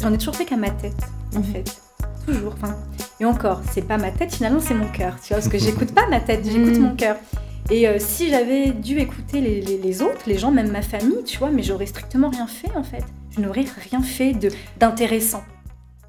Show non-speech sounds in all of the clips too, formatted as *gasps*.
J'en ai toujours fait qu'à ma tête, en fait. Toujours. Enfin, et encore, c'est pas ma tête, finalement, c'est mon cœur. Tu vois, parce que *laughs* j'écoute pas ma tête, j'écoute Mm. mon cœur. Et euh, si j'avais dû écouter les, les- les autres, les gens, même ma famille, tu vois, mais j'aurais strictement rien fait, en fait. Je n'aurais rien fait de- d'intéressant.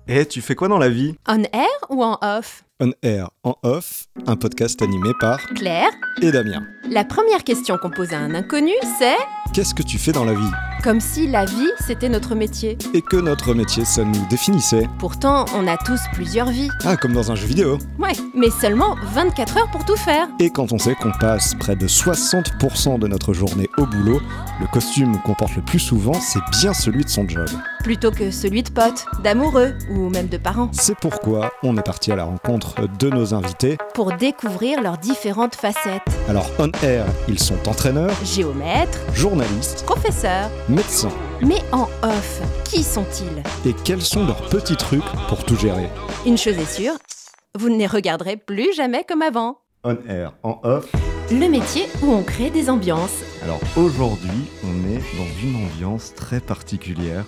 Et tu fais quoi dans la vie? On air ou en off? On Air, en off, un podcast animé par Claire, et Damien. la première question qu'on pose à un inconnu, c'est Qu'est-ce que tu fais dans la vie? Comme si la vie, c'était notre métier. Et que notre métier, ça nous définissait Pourtant, on a tous plusieurs vies. Ah, comme dans un jeu vidéo. Ouais, mais seulement 24 heures pour tout faire. Et quand on sait qu'on passe près de 60% de notre journée au boulot, le costume qu'on porte le plus souvent, c'est bien celui de son job. Plutôt que celui de potes, d'amoureux ou même de parents. C'est pourquoi on est parti à la rencontre de nos invités. Pour découvrir leurs différentes facettes. Alors, on air, ils sont entraîneurs, Géomètres, journalistes, professeurs. médecins. Mais en off, qui sont-ils? Et quels sont leurs petits trucs pour tout gérer? Une chose est sûre, vous ne les regarderez plus jamais comme avant. On air, en off. Le métier où on crée des ambiances. Alors aujourd'hui, on est dans une ambiance très particulière.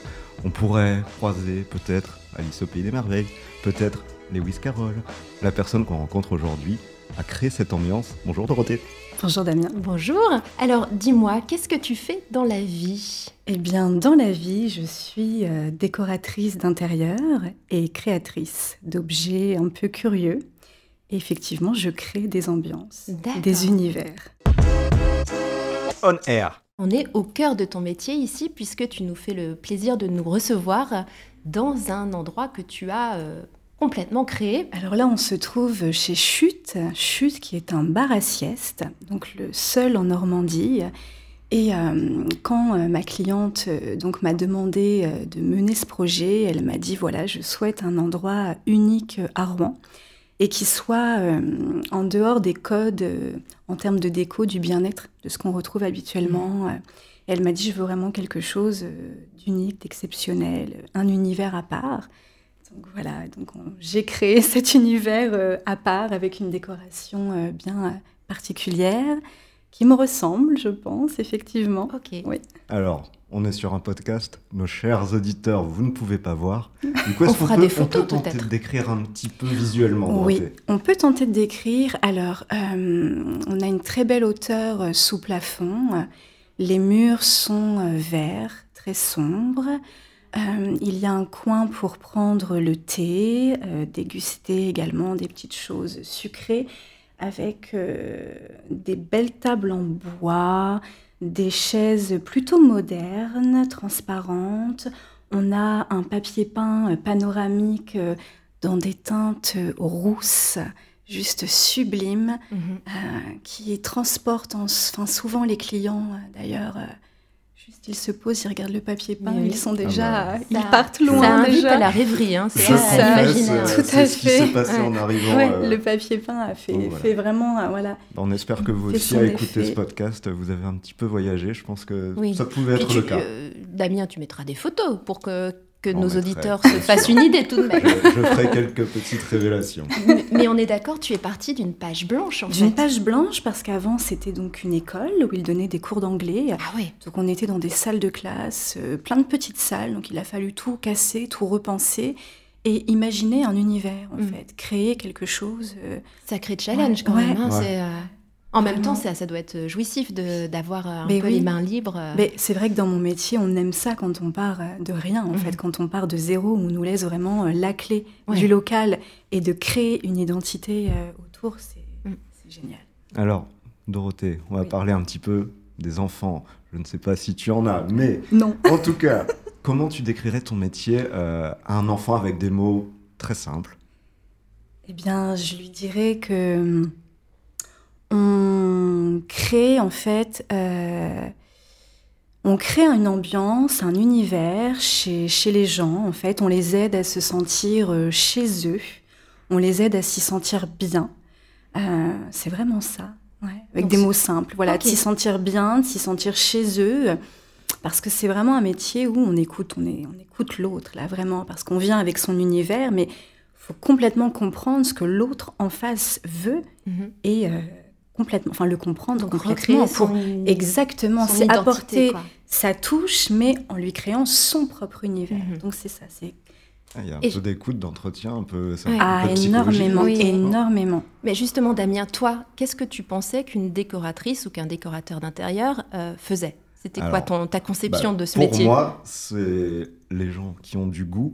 On pourrait croiser peut-être Alice au Pays des Merveilles, peut-être Lewis Carroll. La personne qu'on rencontre aujourd'hui a créé cette ambiance. Bonjour Dorothée. Bonjour Damien. Bonjour. Alors dis-moi, qu'est-ce que tu fais dans la vie? Eh bien, dans la vie, je suis euh, décoratrice d'intérieur et créatrice d'objets un peu curieux. Et effectivement, je crée des ambiances, des univers. On Air. On est au cœur de ton métier ici puisque tu nous fais le plaisir de nous recevoir dans un endroit que tu as euh, complètement créé. Alors là, on se trouve chez Chute, Chute qui est un bar à sieste, donc le seul en Normandie. Et euh, quand euh, ma cliente donc m'a demandé de mener ce projet, elle m'a dit voilà, je souhaite un endroit unique à Rouen et qui soit euh, en dehors des codes euh, en termes de déco, du bien-être, de ce qu'on retrouve habituellement. Euh, Elle m'a dit je veux vraiment quelque chose d'unique, d'exceptionnel, un univers à part. Donc voilà, donc on- j'ai créé *laughs* cet univers euh, à part avec une décoration euh, bien particulière qui me ressemble, je pense, effectivement. Ok. Oui. Alors, on est sur un podcast. Nos chers auditeurs, vous ne pouvez pas voir. Du coup, On fera peut, des on photos, peut tenter de décrire un petit peu visuellement Oui, on peut tenter de décrire. Alors, euh, on a une très belle hauteur euh, sous plafond. Les murs sont euh, verts, très sombres. Euh, il y a un coin pour prendre le thé, euh, déguster également des petites choses sucrées avec des belles tables en bois, des chaises plutôt modernes, transparentes. On a un papier peint euh, panoramique euh, dans des teintes euh, rousses, juste sublimes, Mhm. euh, qui transportent en- souvent les clients d'ailleurs. Juste ils se posent, ils regardent le papier peint, oui. ils sont déjà, Ah bah. ils Ça- partent loin Ça invite déjà. à la rêverie, hein, c'est à l'imaginaire. Tout c'est à ce qui fait. s'est passé Ouais. en arrivant. Ouais, euh, le papier peint a fait, donc voilà. fait vraiment, euh, voilà. On espère que vous fait aussi, à écouter ce podcast, vous avez un petit peu voyagé. Je pense que Oui. ça pouvait être tu- le cas. euh, Damien, tu mettras des photos pour que, que nos auditeurs se fassent une idée tout de même. je, je ferai quelques petites révélations. Mais- Mais on est d'accord, tu es parti d'une page blanche en D'une fait. page blanche parce qu'avant c'était donc une école où ils donnaient des cours d'anglais. Ah ouais. Donc on était dans des salles de classe, euh, plein de petites salles, donc il a fallu tout casser, tout repenser et imaginer un univers en Mm. fait, créer quelque chose. euh, Sacré challenge Ouais, quand ouais. même. hein, Ouais. Euh, En même temps, ça, ça doit être jouissif de- d'avoir euh, un Mais peu oui. les mains libres. euh. Mais c'est vrai que dans mon métier, on aime ça quand on part euh, de rien, en Mhm. fait, quand on part de zéro, on nous laisse vraiment euh, la clé Ouais. du local et de créer une identité euh, autour, c'est Mm. c'est génial. Alors, Dorothée, on va Oui. parler un petit peu des enfants. Je ne sais pas si tu en as, mais Non. en tout cas, *laughs* comment tu décrirais ton métier euh, à un enfant avec des mots très simples? Eh bien, je lui dirais que hum, on crée en fait, euh, on crée une ambiance, un univers chez, chez les gens. En fait, on les aide à se sentir euh, chez eux, on les aide à s'y sentir bien. Euh, c'est vraiment ça, ouais, avec Donc des mots simples. Voilà, de s'y sentir bien, de s'y sentir chez eux. Parce que c'est vraiment un métier où on écoute, on, est, on écoute l'autre, là, vraiment. Parce qu'on vient avec son univers, mais faut complètement comprendre ce que l'autre en face veut Mhm. et euh, complètement, enfin le comprendre Donc complètement. Pour, son, exactement, son c'est apporter, quoi. ça touche, mais en lui créant son propre univers. Mhm. Donc c'est ça, c'est Ah, Il y a un Et peu d'écoute, d'entretien, un peu. un ah, peu énormément, Oui. énormément. Mais justement, Damien, toi, qu'est-ce que tu pensais qu'une décoratrice ou qu'un décorateur d'intérieur euh, faisait? C'était quoi ton, ta conception Bah, de ce pour métier? moi, c'est les gens qui ont du goût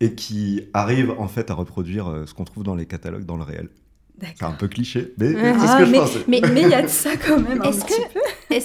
et qui arrivent en fait à reproduire euh, ce qu'on trouve dans les catalogues dans le réel. C'est un peu cliché, mais Ah, c'est ce que je mais, pensais. mais mais il y a de ça quand même. Est-ce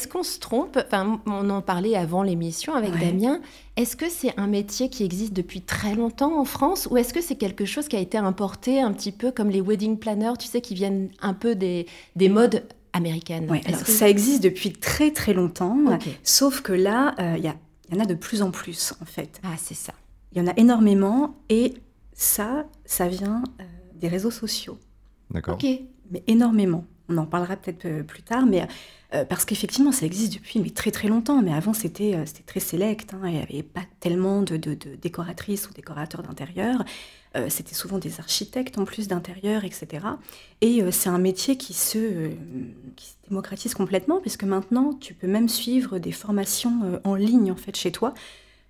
que- qu'on se trompe Enfin, on en parlait avant l'émission avec Ouais. Damien. Est-ce que c'est un métier qui existe depuis très longtemps en France ou est-ce que c'est quelque chose qui a été importé un petit peu comme les wedding planners, tu sais, qui viennent un peu des, des modes américaines? Ouais, alors que- ça existe depuis très très longtemps, sauf que là, euh, il y, a- il y en a de plus en plus en fait. Ah, c'est ça. Il y en a énormément et ça, ça vient euh, des réseaux sociaux. D'accord. Ok. mais énormément. On en parlera peut-être euh, plus tard, mais euh, parce qu'effectivement, ça existe depuis très très longtemps. Mais avant, c'était euh, c'était très sélect. hein, il n'y avait pas tellement de, décoratrices ou décorateurs d'intérieur. C'était souvent des architectes en plus d'intérieur, etc. Et c'est un métier qui se, qui se démocratise complètement, puisque maintenant, tu peux même suivre des formations en ligne en fait chez toi.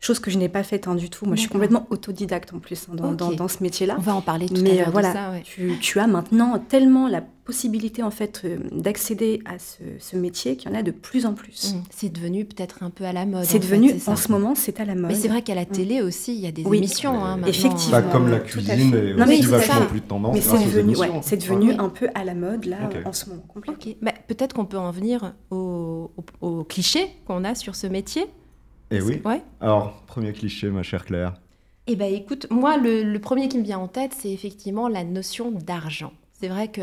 Chose que je n'ai pas faite hein, du tout. Moi, je suis complètement autodidacte en plus hein, dans, dans- dans ce métier-là. On va en parler tout à Mais l'heure euh, voilà, de ça. ouais. tu, tu as maintenant tellement la possibilité en fait euh, d'accéder à ce, ce métier qu'il y en a de plus en plus. Mm. C'est devenu peut-être un peu à la mode. C'est fait, devenu, en ce moment, c'est à la mode. Mais c'est vrai qu'à la télé aussi, il y a des Oui. émissions. hein. Effectivement. Bah, comme la à cuisine est Non, mais aussi c'est vachement ça. plus de tendance Mais c'est aux devenu, émissions. ouais, c'est devenu Oui. un peu à la mode là en ce moment. Bah, peut-être qu'on peut en venir au, au- au cliché qu'on a sur ce métier. Et Eh oui. Ouais. Alors, premier cliché, ma chère Claire. Eh ben écoute, moi le, le premier qui me vient en tête, c'est effectivement la notion d'argent. C'est vrai que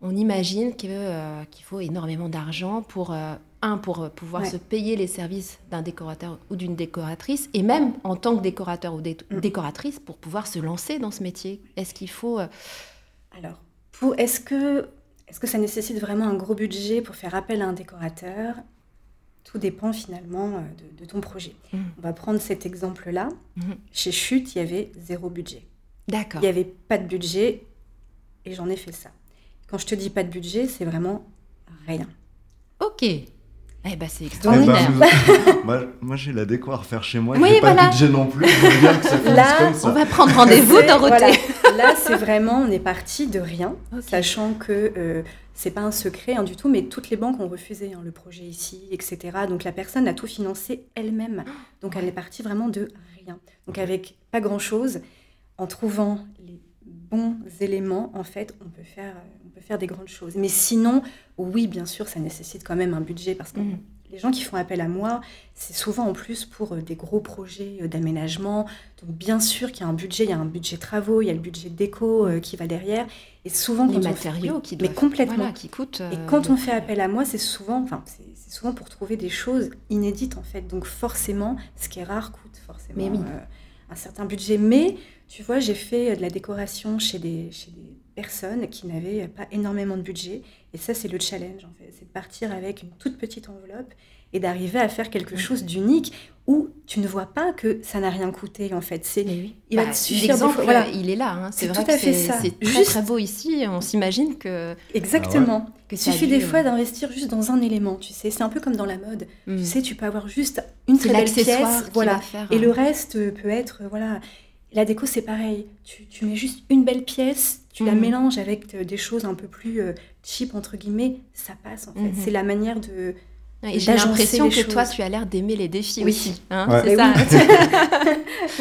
on imagine euh, qu'il faut énormément d'argent pour euh, un pour euh, pouvoir Ouais. se payer les services d'un décorateur ou d'une décoratrice, et même en tant que décorateur ou dé- Mm. décoratrice pour pouvoir se lancer dans ce métier. Est-ce qu'il faut euh, Alors, est-ce que, est-ce que ça nécessite vraiment un gros budget pour faire appel à un décorateur? Tout dépend finalement euh, de, de ton projet. Mm. On va prendre cet exemple-là. Mhm. Chez Chute, il y avait zéro budget. D'accord. Il n'y avait pas de budget et j'en ai fait ça. Quand je te dis pas de budget, c'est vraiment rien. Ok. Eh ben c'est Eh extraordinaire. ben, vous- *laughs* moi, moi, j'ai la déco à refaire chez moi. Oui, j'ai pas voilà. de budget non plus. Je veux bien que ça finisse Là, comme ça. On va prendre rendez-vous, Dorothée. voilà. Là, c'est vraiment, on est parti de rien, sachant que euh, c'est pas un secret hein, du tout, mais toutes les banques ont refusé hein, le projet ici, etc. Donc la personne a tout financé elle-même. Donc elle est partie vraiment de rien. Donc avec pas grand-chose, en trouvant les bons éléments, en fait, on peut faire, on peut faire des grandes choses. Mais sinon, oui, bien sûr, ça nécessite quand même un budget parce que Mhm. Les gens qui font appel à moi, c'est souvent en plus pour euh, des gros projets euh, d'aménagement. Donc bien sûr qu'il y a un budget, il y a un budget travaux, il y a le budget déco euh, qui va derrière. Et souvent Les quand on matériaux fait- qui mais doivent, complètement. voilà, qui coûtent. Et quand on fait appel à moi, c'est souvent, enfin, c'est souvent pour trouver des choses inédites en fait. Donc forcément, ce qui est rare coûte forcément Mais oui. euh, un certain budget. Mais tu vois, j'ai fait de la décoration chez des, chez des personnes qui n'avaient pas énormément de budget. Et ça, c'est le challenge en fait. C'est de partir avec une toute petite enveloppe et d'arriver à faire quelque chose d'unique où tu ne vois pas que ça n'a rien coûté en fait. C'est oui. Il va Bah, te suffire l'exemple, voilà. il est là. hein. C'est vrai tout à fait ça. c'est très Juste- très beau ici. On s'imagine que, exactement. que Il ça a suffit dû, des fois d'investir juste dans un élément, tu sais. C'est un peu comme dans la mode. Tu sais, tu peux avoir juste une très belle pièce, voilà. faire. Et le reste euh, peut être, voilà. La déco, c'est pareil. Tu, tu mets juste une belle pièce, tu la Mhm. mélanges avec euh, des choses un peu plus euh, cheap, entre guillemets, ça passe en fait. Mhm. C'est la manière de. Et j'ai l'impression que toi, tu as l'air d'aimer les défis Oui. aussi. hein, Ouais. c'est Mais ça.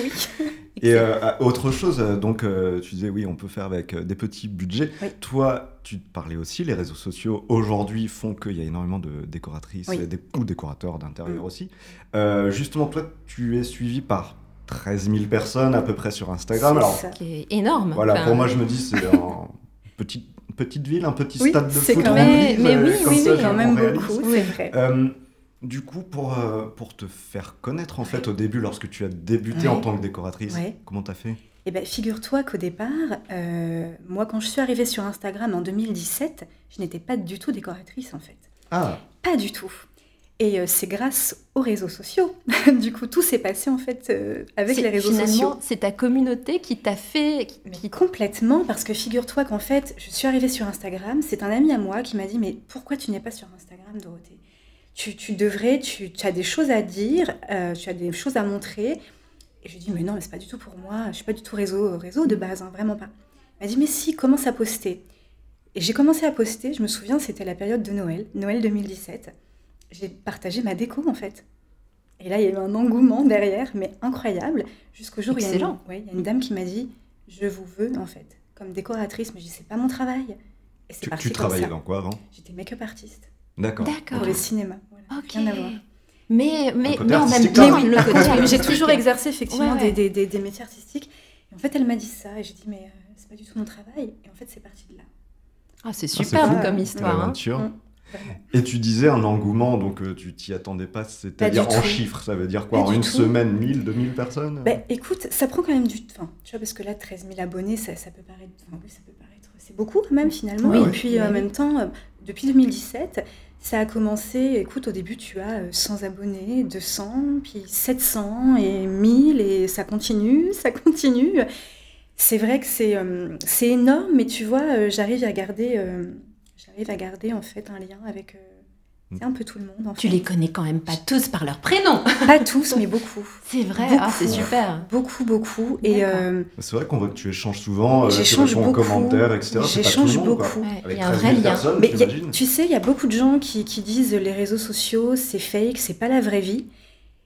oui. *laughs* *laughs* Et euh, autre chose, donc euh, tu disais oui, on peut faire avec euh, des petits budgets. Oui. Toi, tu te parlais aussi, les réseaux sociaux aujourd'hui font qu'il y a énormément de décoratrices Oui. et des, ou décorateurs d'intérieur Mm. aussi. Euh, justement, toi, tu es suivi par 13 000 personnes à peu près sur Instagram. C'est Alors ça. Qui est énorme. voilà, Enfin, pour moi, je me dis c'est un *laughs* petite petite ville, un petit Oui, stade de c'est foot quand rempli, même- mais euh, oui, comme oui, ça, oui, je quand même beaucoup, Oui. c'est vrai. Euh, du coup, pour, euh, pour te faire connaître, en fait, au début, lorsque tu as débuté Ouais. en tant que décoratrice, Ouais. comment t'as fait? Eh ben, figure-toi qu'au départ, euh, moi, quand je suis arrivée sur Instagram en 2017, je n'étais pas du tout décoratrice en fait. Ah, Pas du tout. Et euh, c'est grâce aux réseaux sociaux. *laughs* du coup, tout s'est passé en fait euh, avec les réseaux finalement, sociaux. c'est ta communauté qui t'a fait. qui- Mais complètement, parce que figure-toi qu'en fait, je suis arrivée sur Instagram, c'est un ami à moi qui m'a dit Mais pourquoi tu n'es pas sur Instagram, Dorothée? Tu, tu devrais, tu, tu as des choses à dire, euh, tu as des choses à montrer. Et je lui dis, mais non, mais c'est pas du tout pour moi, je suis pas du tout réseau, réseau de base, hein, vraiment pas. Elle m'a dit, mais si, commence à poster. Et j'ai commencé à poster, je me souviens, c'était la période de Noël, Noël 2017. J'ai partagé ma déco en fait. Et là, il y a eu un engouement derrière, mais incroyable, jusqu'au jour où il y, a une, ouais, il y a une dame qui m'a dit, je vous veux en fait, comme décoratrice, mais je dis, c'est pas mon travail. Et c'est Tu, parti tu comme travaillais ça. dans quoi avant? J'étais make-up artiste D'accord. D'accord. pour le cinéma. Voilà. Ok. Rien à voir. Mais, mais, côté mais en même temps, le côté Mais j'ai toujours exercé effectivement Ouais, ouais. Des, des- des- des métiers artistiques. Et en fait, elle m'a dit ça, et j'ai dit, mais euh, c'est pas du tout mon travail. Et en fait, c'est parti de là. Ah, c'est c'est superbe fou. comme histoire. hein. Et tu disais un engouement, donc euh, tu t'y attendais pas, c'est-à-dire en tout. chiffres, ça veut dire Pas quoi En une tout. semaine, 1000, 2000 personnes? Ben, écoute, ça prend quand même du temps. Tu vois, parce que là, 13 000 abonnés, ça, ça peut paraître. Enfin, oui, ça peut paraître. C'est beaucoup quand même, finalement. Et oui. puis, euh, en oui. même temps, euh, depuis 2017, ça a commencé. Écoute, au début, tu as euh, 100 abonnés, 200, puis 700 et 1000, et ça continue, *laughs* ça continue. C'est vrai que c'est euh, c'est énorme, mais tu vois, j'arrive à garder. euh, J'arrive à garder en fait un lien avec euh, c'est un peu tout le monde. En Tu fait. les connais quand même pas tous par leur prénom. *laughs* Pas tous, mais beaucoup. C'est vrai, ah, c'est super. Beaucoup, beaucoup. Et euh, C'est vrai qu'on voit que tu échanges souvent, euh, tu J'échange beaucoup. commentaires, etc. J'échange beaucoup. Il y a un 13 vrai 000 lien. Mais y a- tu sais, il y a beaucoup de gens qui, qui disent les réseaux sociaux, c'est fake, c'est pas la vraie vie.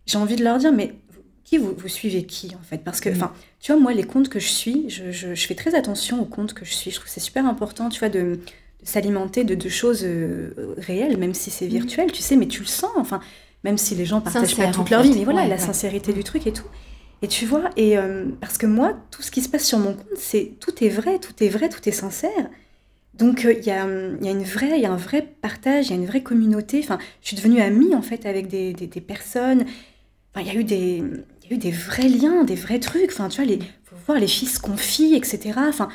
J'ai envie de leur dire, mais vous- qui vous, vous suivez qui en fait? Parce que, Mm. enfin, tu vois, moi, les comptes que je suis, je, je- je fais très attention aux comptes que je suis. Je trouve que c'est super important, tu vois, de s'alimenter de, de choses euh, réelles, même si c'est virtuel, tu sais, mais tu le sens, enfin, même si les gens partagent Sincère, pas toute leur fait. vie, mais voilà, Ouais, la ouais. sincérité Mm. du truc et tout. Et tu vois, et euh, parce que moi, tout ce qui se passe sur mon compte, c'est tout est vrai, tout est vrai, tout est sincère. Donc euh, il y, a, hum, il y a une vraie, il y a un vrai partage, il y a une vraie communauté. Enfin, je suis devenue amie en fait avec des, des- des personnes. Enfin, il y a eu des, il y a eu des vrais liens, des vrais trucs. Enfin, tu vois, les, faut voir les filles se confient, etc. Enfin,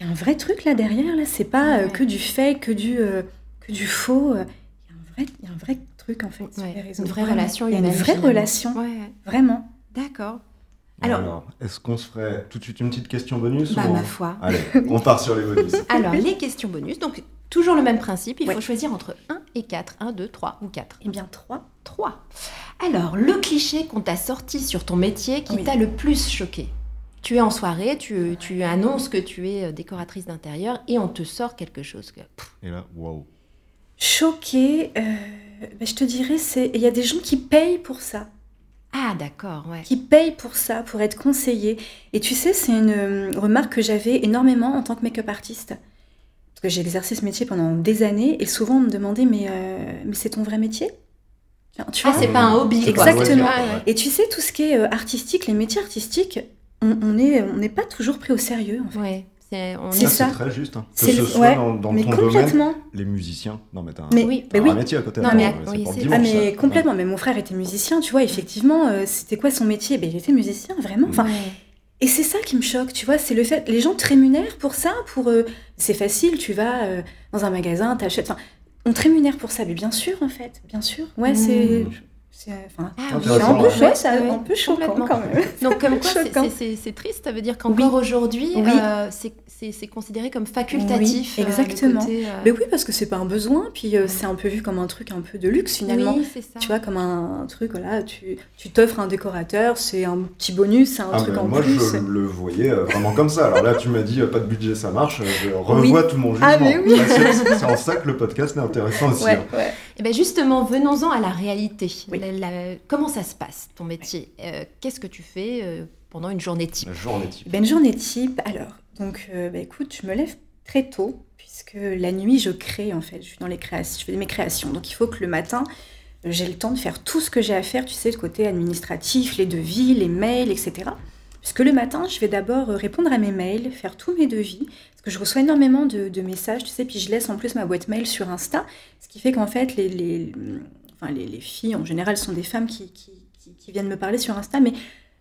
il y a un vrai truc là derrière. Là, c'est pas euh, Ouais. que du fake, que du, euh, que du faux. euh. Il y a un vrai, il y a un vrai truc en fait. sur Ouais, une vraie relation Il y a humaine. une vraie relation, Ouais, vraiment. D'accord. Alors- Alors, est-ce qu'on se ferait tout de suite une petite question bonus Bah, ou ma foi. *laughs* Allez, on part sur les bonus. *laughs* Alors, les questions bonus. Donc, toujours le même principe. Il Ouais. faut choisir entre 1 et 4. 1, 2, 3 ou 4. Eh bien, trois. 3. Alors, le cliché qu'on t'a sorti sur ton métier qui Oui. t'a le plus choqué? Tu es en soirée, tu, tu annonces que tu es euh, décoratrice d'intérieur et on te sort quelque chose. que- Et là, waouh. Choquée, euh, bah, je te dirais, c'est il y a des gens qui payent pour ça. Ah, d'accord, ouais. qui payent pour ça, pour être conseillés. Et tu sais, c'est une euh, remarque que j'avais énormément en tant que make-up artiste. Parce que j'ai exercé ce métier pendant des années et souvent on me demandait Mais, euh, mais c'est ton vrai métier? Tu Ah, vois? c'est pas un hobby. Exactement. Ouais. Et tu sais, tout ce qui est artistique, les métiers artistiques, on on est- on n'est pas toujours pris au sérieux en fait. Ouais, c'est ça. C'est très juste. hein. Que C'est ce le- soit ouais, dans, dans mais ton domaine, les musiciens. Non, mais t'as un, Mais, Oui. mais t'as oui. un métier à côté. Non, avant, mais- oui, Ah mais ça. complètement, mais mon frère était musicien, tu vois, effectivement, euh, c'était quoi son métier? Ben, Il était musicien, vraiment. Enfin, Ouais. Et c'est ça qui me choque, tu vois, c'est le fait, les gens te rémunèrent pour ça, pour... euh, c'est facile, tu vas euh, dans un magasin, t'achètes, enfin, on te rémunère pour ça, mais bien sûr, en fait, bien sûr. Ouais, Mm. c'est... c'est, euh, Enfin, Ah, oui, intéressant, peu, ouais. ouais, Ouais, complètement. quand même. *laughs* Donc comme *laughs* quoi, c'est- triste, ça veut dire qu'encore aujourd'hui, Oui. euh, c'est- considéré comme facultatif. Oui, euh, exactement. côté, euh, Mais oui, parce que c'est pas un besoin, puis euh, c'est un peu vu comme un truc un peu de luxe finalement. Oui, c'est ça. Tu vois, comme un, un truc, voilà, tu tu t'offres un décorateur, c'est un petit bonus, c'est un Ah, truc en moi, plus. je le voyais euh, vraiment comme ça. Alors là, tu m'as dit, euh, pas de budget, ça marche. euh, Je revois tout mon jugement. Ah, oui. Bah, c'est- en ça que le podcast est intéressant aussi. Ouais, hein. Ouais. Eh ben justement, venons-en à la réalité. Oui. La- la- comment ça se passe, ton métier? Euh, Qu'est-ce que tu fais euh, pendant une journée type? La journée type. Ben, une journée type, alors, donc, euh, bah, écoute, je me lève très tôt, puisque la nuit, je crée, en fait, je suis dans les créations, je fais mes créations, donc il faut que le matin, j'ai le temps de faire tout ce que j'ai à faire, tu sais, le côté administratif, les devis, les mails, etc. Puisque le matin, je vais d'abord euh, répondre à mes mails, faire tous mes devis, parce que je reçois énormément de, de messages, tu sais, puis je laisse en plus ma boîte mail sur Insta, ce qui fait qu'en fait, les, les, enfin, les, les filles, en général, sont des femmes qui, qui, qui- qui viennent me parler sur Insta, mais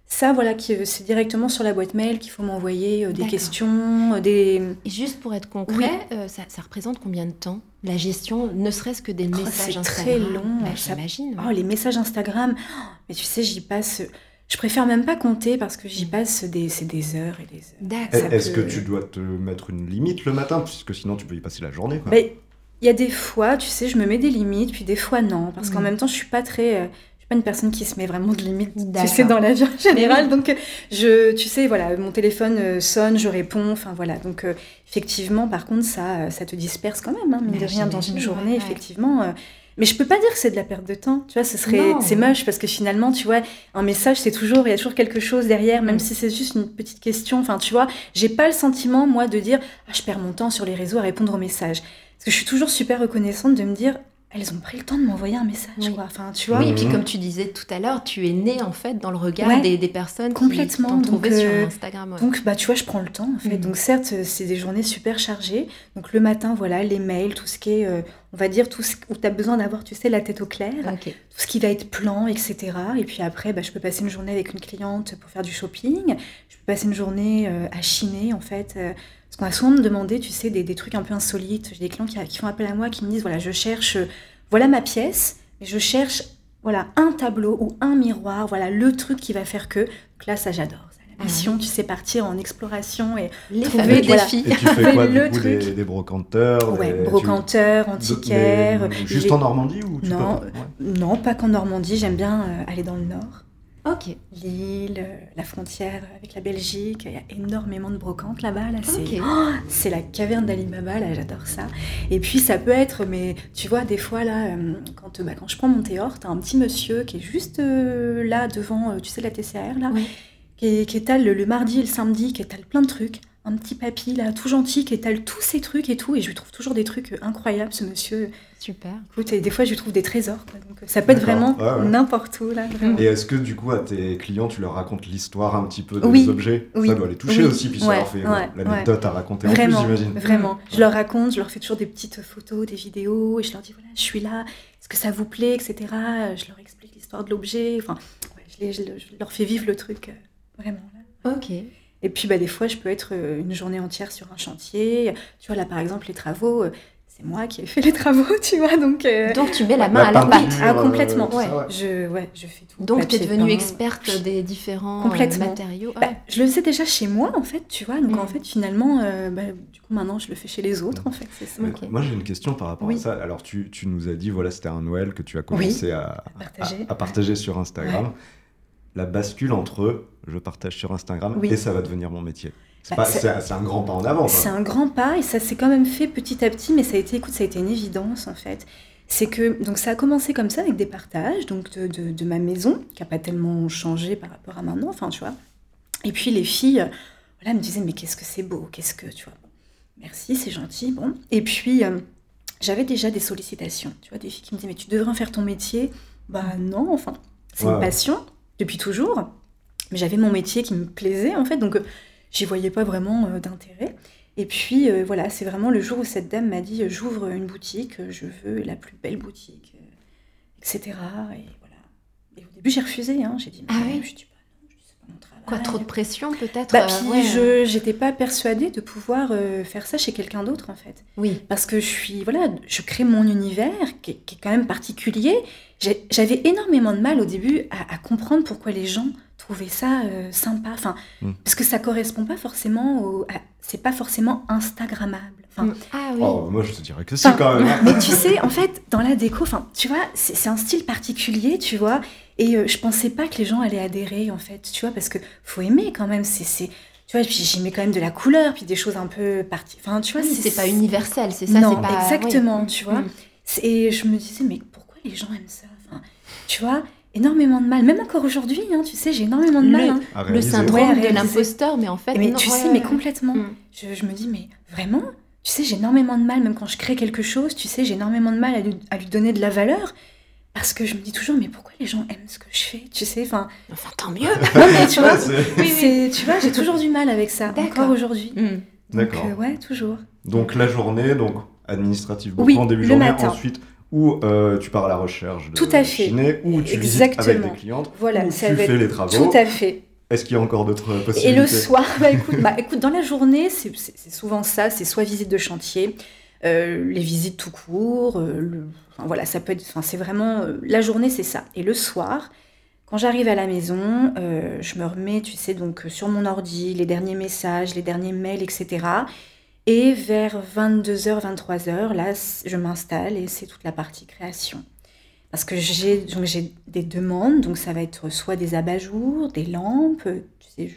ça, voilà, euh, c'est directement sur la boîte mail qu'il faut m'envoyer euh, des questions, des... Et juste pour être concret, euh, ça, ça représente combien de temps La gestion, ne serait-ce que des Oh, messages c'est Instagram? très long, Bah, ça- J'imagine. Oh, les messages Instagram, oh, mais tu sais, j'y passe... Je préfère même pas compter parce que j'y passe des, c'est des heures et des heures. D'accord. Ça Est-ce peut- que tu dois te mettre une limite le matin? Puisque sinon, tu peux y passer la journée. Quoi. Ben, Il y a des fois, tu sais, je me mets des limites, puis des fois non, parce qu'en Mhm. même temps, je suis pas très, euh, je suis pas une personne qui se met vraiment de limites, tu sais, dans la vie en général. Donc, euh, je, tu sais, voilà, mon téléphone euh, sonne, je réponds, enfin voilà. Donc, euh, effectivement, par contre, ça, ça te disperse quand même, hein, mine Mais de rien, dans une journée, ouais, ouais. effectivement. euh, mais je peux pas dire que c'est de la perte de temps, tu vois, ce serait, c'est moche parce que finalement, tu vois, un message, c'est toujours, il y a toujours quelque chose derrière, même Mm. si c'est juste une petite question. Enfin, tu vois, j'ai pas le sentiment, moi, de dire, ah, je perds mon temps sur les réseaux à répondre aux messages. Parce que je suis toujours super reconnaissante de me dire, elles ont pris le temps de m'envoyer un message, Oui. quoi. Enfin, tu vois. Oui, et puis Mhm. comme tu disais tout à l'heure, tu es né en fait dans le regard Ouais. des, des personnes Complètement, qui t'ont trouvé sur euh, Instagram. ouais. Donc, bah, tu vois, je prends le temps, en fait. Mhm. Donc, certes, euh, c'est des journées super chargées. Donc, le matin, voilà, les mails, tout ce qui est, euh, on va dire, tout ce où tu as besoin d'avoir, tu sais, la tête au clair. Tout ce qui va être plan, etc. Et puis après, bah, je peux passer une journée avec une cliente pour faire du shopping. Je peux passer une journée euh, à chiner, en fait. euh, parce qu'on a souvent me demandé, tu sais, des, des trucs un peu insolites. J'ai des clients qui, qui font appel à moi, qui me disent, voilà, je cherche, euh, voilà ma pièce, mais je cherche, voilà, un tableau ou un miroir, voilà, le truc qui va faire que. Donc là, ça, j'adore. La Ah mission, tu sais, partir en exploration et Les Trouver, fameux voilà. défis. Et tu fais *laughs* quoi Le du coup truc. des, des brocanteurs ouais, des- tu- brocanteur, de- antiquaire. mais Juste en Normandie ou tu Non, peux- ouais. Non, pas qu'en Normandie, j'aime bien euh, aller dans le nord. Ok. Lille, euh, la frontière avec la Belgique, il y a énormément de brocantes là-bas. Là, c'est. Oh, *gasps* la caverne d'Alibaba, là, j'adore ça. Et puis ça peut être, mais tu vois, des fois là, euh, quand, bah, quand je prends mon théor, t'as un petit monsieur qui est juste euh, là devant, tu sais, la TCR là, Oui. qui, qui étale le, le mardi et le samedi, qui étale plein de trucs. Un petit papy là, tout gentil, qui étale tous ces trucs et tout. Et je lui trouve toujours des trucs incroyables, ce monsieur. Super. Écoute, et des fois, je lui trouve des trésors. quoi. Donc, euh, ça peut être vraiment Ouais, ouais. n'importe où là, vraiment. Et est-ce que du coup à tes clients tu leur racontes l'histoire un petit peu des Oui. objets? Oui. Ça doit les toucher Oui. aussi, puis ça leur fait ouais, l'anecdote à raconter en Vraiment, plus j'imagine. vraiment. Je leur raconte, je leur fais toujours des petites photos, des vidéos, et je leur dis voilà, je suis là, est-ce que ça vous plaît, etc. Je leur explique l'histoire de l'objet. Enfin, ouais, je, les- je le- je leur fais vivre le truc, euh, vraiment. là. Ok. Et puis, bah, des fois, je peux être euh, une journée entière sur un chantier. Tu vois, là, par exemple, les travaux, euh, c'est moi qui ai fait *laughs* les travaux, tu vois, donc. euh, Donc tu mets la La main à la pâte. Ah, complètement. ça, Ouais. ouais. je, ouais, je fais tout. Donc tu es devenue peint. experte des différents euh, Complètement. matériaux. Ah Bah, ouais. je le faisais déjà chez moi, en fait, tu vois. Donc, Mm. en fait, finalement, euh, bah, du coup, maintenant, je le fais chez les autres, en fait, c'est ça. Moi j'ai une question par rapport Oui. à ça. Alors tu, tu nous as dit voilà c'était un Noël que tu as commencé à, partager. à- à partager sur Instagram. La bascule entre je partage sur Instagram Oui. et ça va devenir mon métier. C'est Bah, un grand pas en avant. C'est un grand pas et ça s'est quand même fait petit à petit, mais ça a été, écoute, ça a été une évidence en fait. C'est que donc ça a commencé comme ça avec des partages donc de, de- de ma maison qui a pas tellement changé par rapport à maintenant, enfin tu vois. Et puis les filles, voilà, me disaient mais qu'est-ce que c'est beau, qu'est-ce que tu vois. Merci, c'est gentil, bon. Et puis euh, j'avais déjà des sollicitations, tu vois, des filles qui me disaient mais tu devrais en faire ton métier. Bah non, enfin c'est une passion depuis toujours. Mais j'avais mon métier qui me plaisait en fait, donc euh, j'y voyais pas vraiment euh, d'intérêt. Et puis euh, voilà, c'est vraiment le jour où cette dame m'a dit j'ouvre une boutique, je veux la plus belle boutique, etc. Et voilà. Et au début j'ai refusé, hein. j'ai dit Ah oui je dis pas non, je dis, pas mon travail. Quoi, trop de pression peut-être Bah, euh, ouais. je j'étais pas persuadée de pouvoir euh, faire ça chez quelqu'un d'autre en fait. Oui. Parce que je suis, voilà, je crée mon univers qui est, qui est quand même particulier. J'avais énormément de mal au début à, à comprendre pourquoi les gens trouvaient ça euh, sympa. Enfin, Mm. parce que ça correspond pas forcément au, à- c'est pas forcément Instagrammable. Enfin, Mm. Ah oui. Oh, moi je te dirais que si Enfin, quand même. hein. mais tu sais, en fait, dans la déco, enfin, tu vois, c'est c'est un style particulier, tu vois. Et euh, je pensais pas que les gens allaient adhérer, en fait, tu vois, parce que faut aimer quand même. C'est, c'est- tu vois, puis j'y mets quand même de la couleur, puis des choses un peu parties. Enfin, tu vois, Oui, c'est pas universel, c'est ça, Non, c'est pas exactement, oui. tu vois. Mm. C'est- Et je me disais, mais pourquoi les gens aiment ça? Tu vois, énormément de mal. Même encore aujourd'hui, hein, tu sais, j'ai énormément de Le- mal. hein. Le syndrome Ouais, de l'imposteur, mais en fait. mais non, tu ouais, sais, ouais, mais complètement. Mm. Je, je me dis, mais vraiment Tu sais, j'ai énormément de mal, même quand je crée quelque chose, tu sais, j'ai énormément de mal à lui, à lui donner de la valeur. Parce que je me dis toujours, mais pourquoi les gens aiment ce que je fais Tu sais, enfin. Enfin, tant mieux. *laughs* Non, mais tu *laughs* vois, Ouais, c'est- Oui, oui. c'est- tu vois, j'ai toujours du mal avec ça, D'accord. encore aujourd'hui. Mm. D'accord. euh, ouais, toujours. Donc la journée, donc administrative beaucoup Oui, en début de le journée, matin. ensuite où euh, tu pars à la recherche de Tout à fait. ou tu visites Exactement. avec des clientes, Voilà, ça tu fais être les travaux. Tout à fait. Est-ce qu'il y a encore d'autres Et possibilités le soir, bah écoute, bah, écoute dans la journée, c'est souvent ça, c'est soit visite de chantier, euh, les visites tout court, euh, le- enfin, voilà, ça peut être, enfin, c'est vraiment, euh, la journée c'est ça. Et le soir, quand j'arrive à la maison, je me remets, tu sais, donc sur mon ordi, les derniers messages, les derniers mails, etc. Et vers 22h, 23h, là, je m'installe et c'est toute la partie création. Parce que j'ai des demandes, donc ça va être soit des abat-jours, des lampes, tu sais,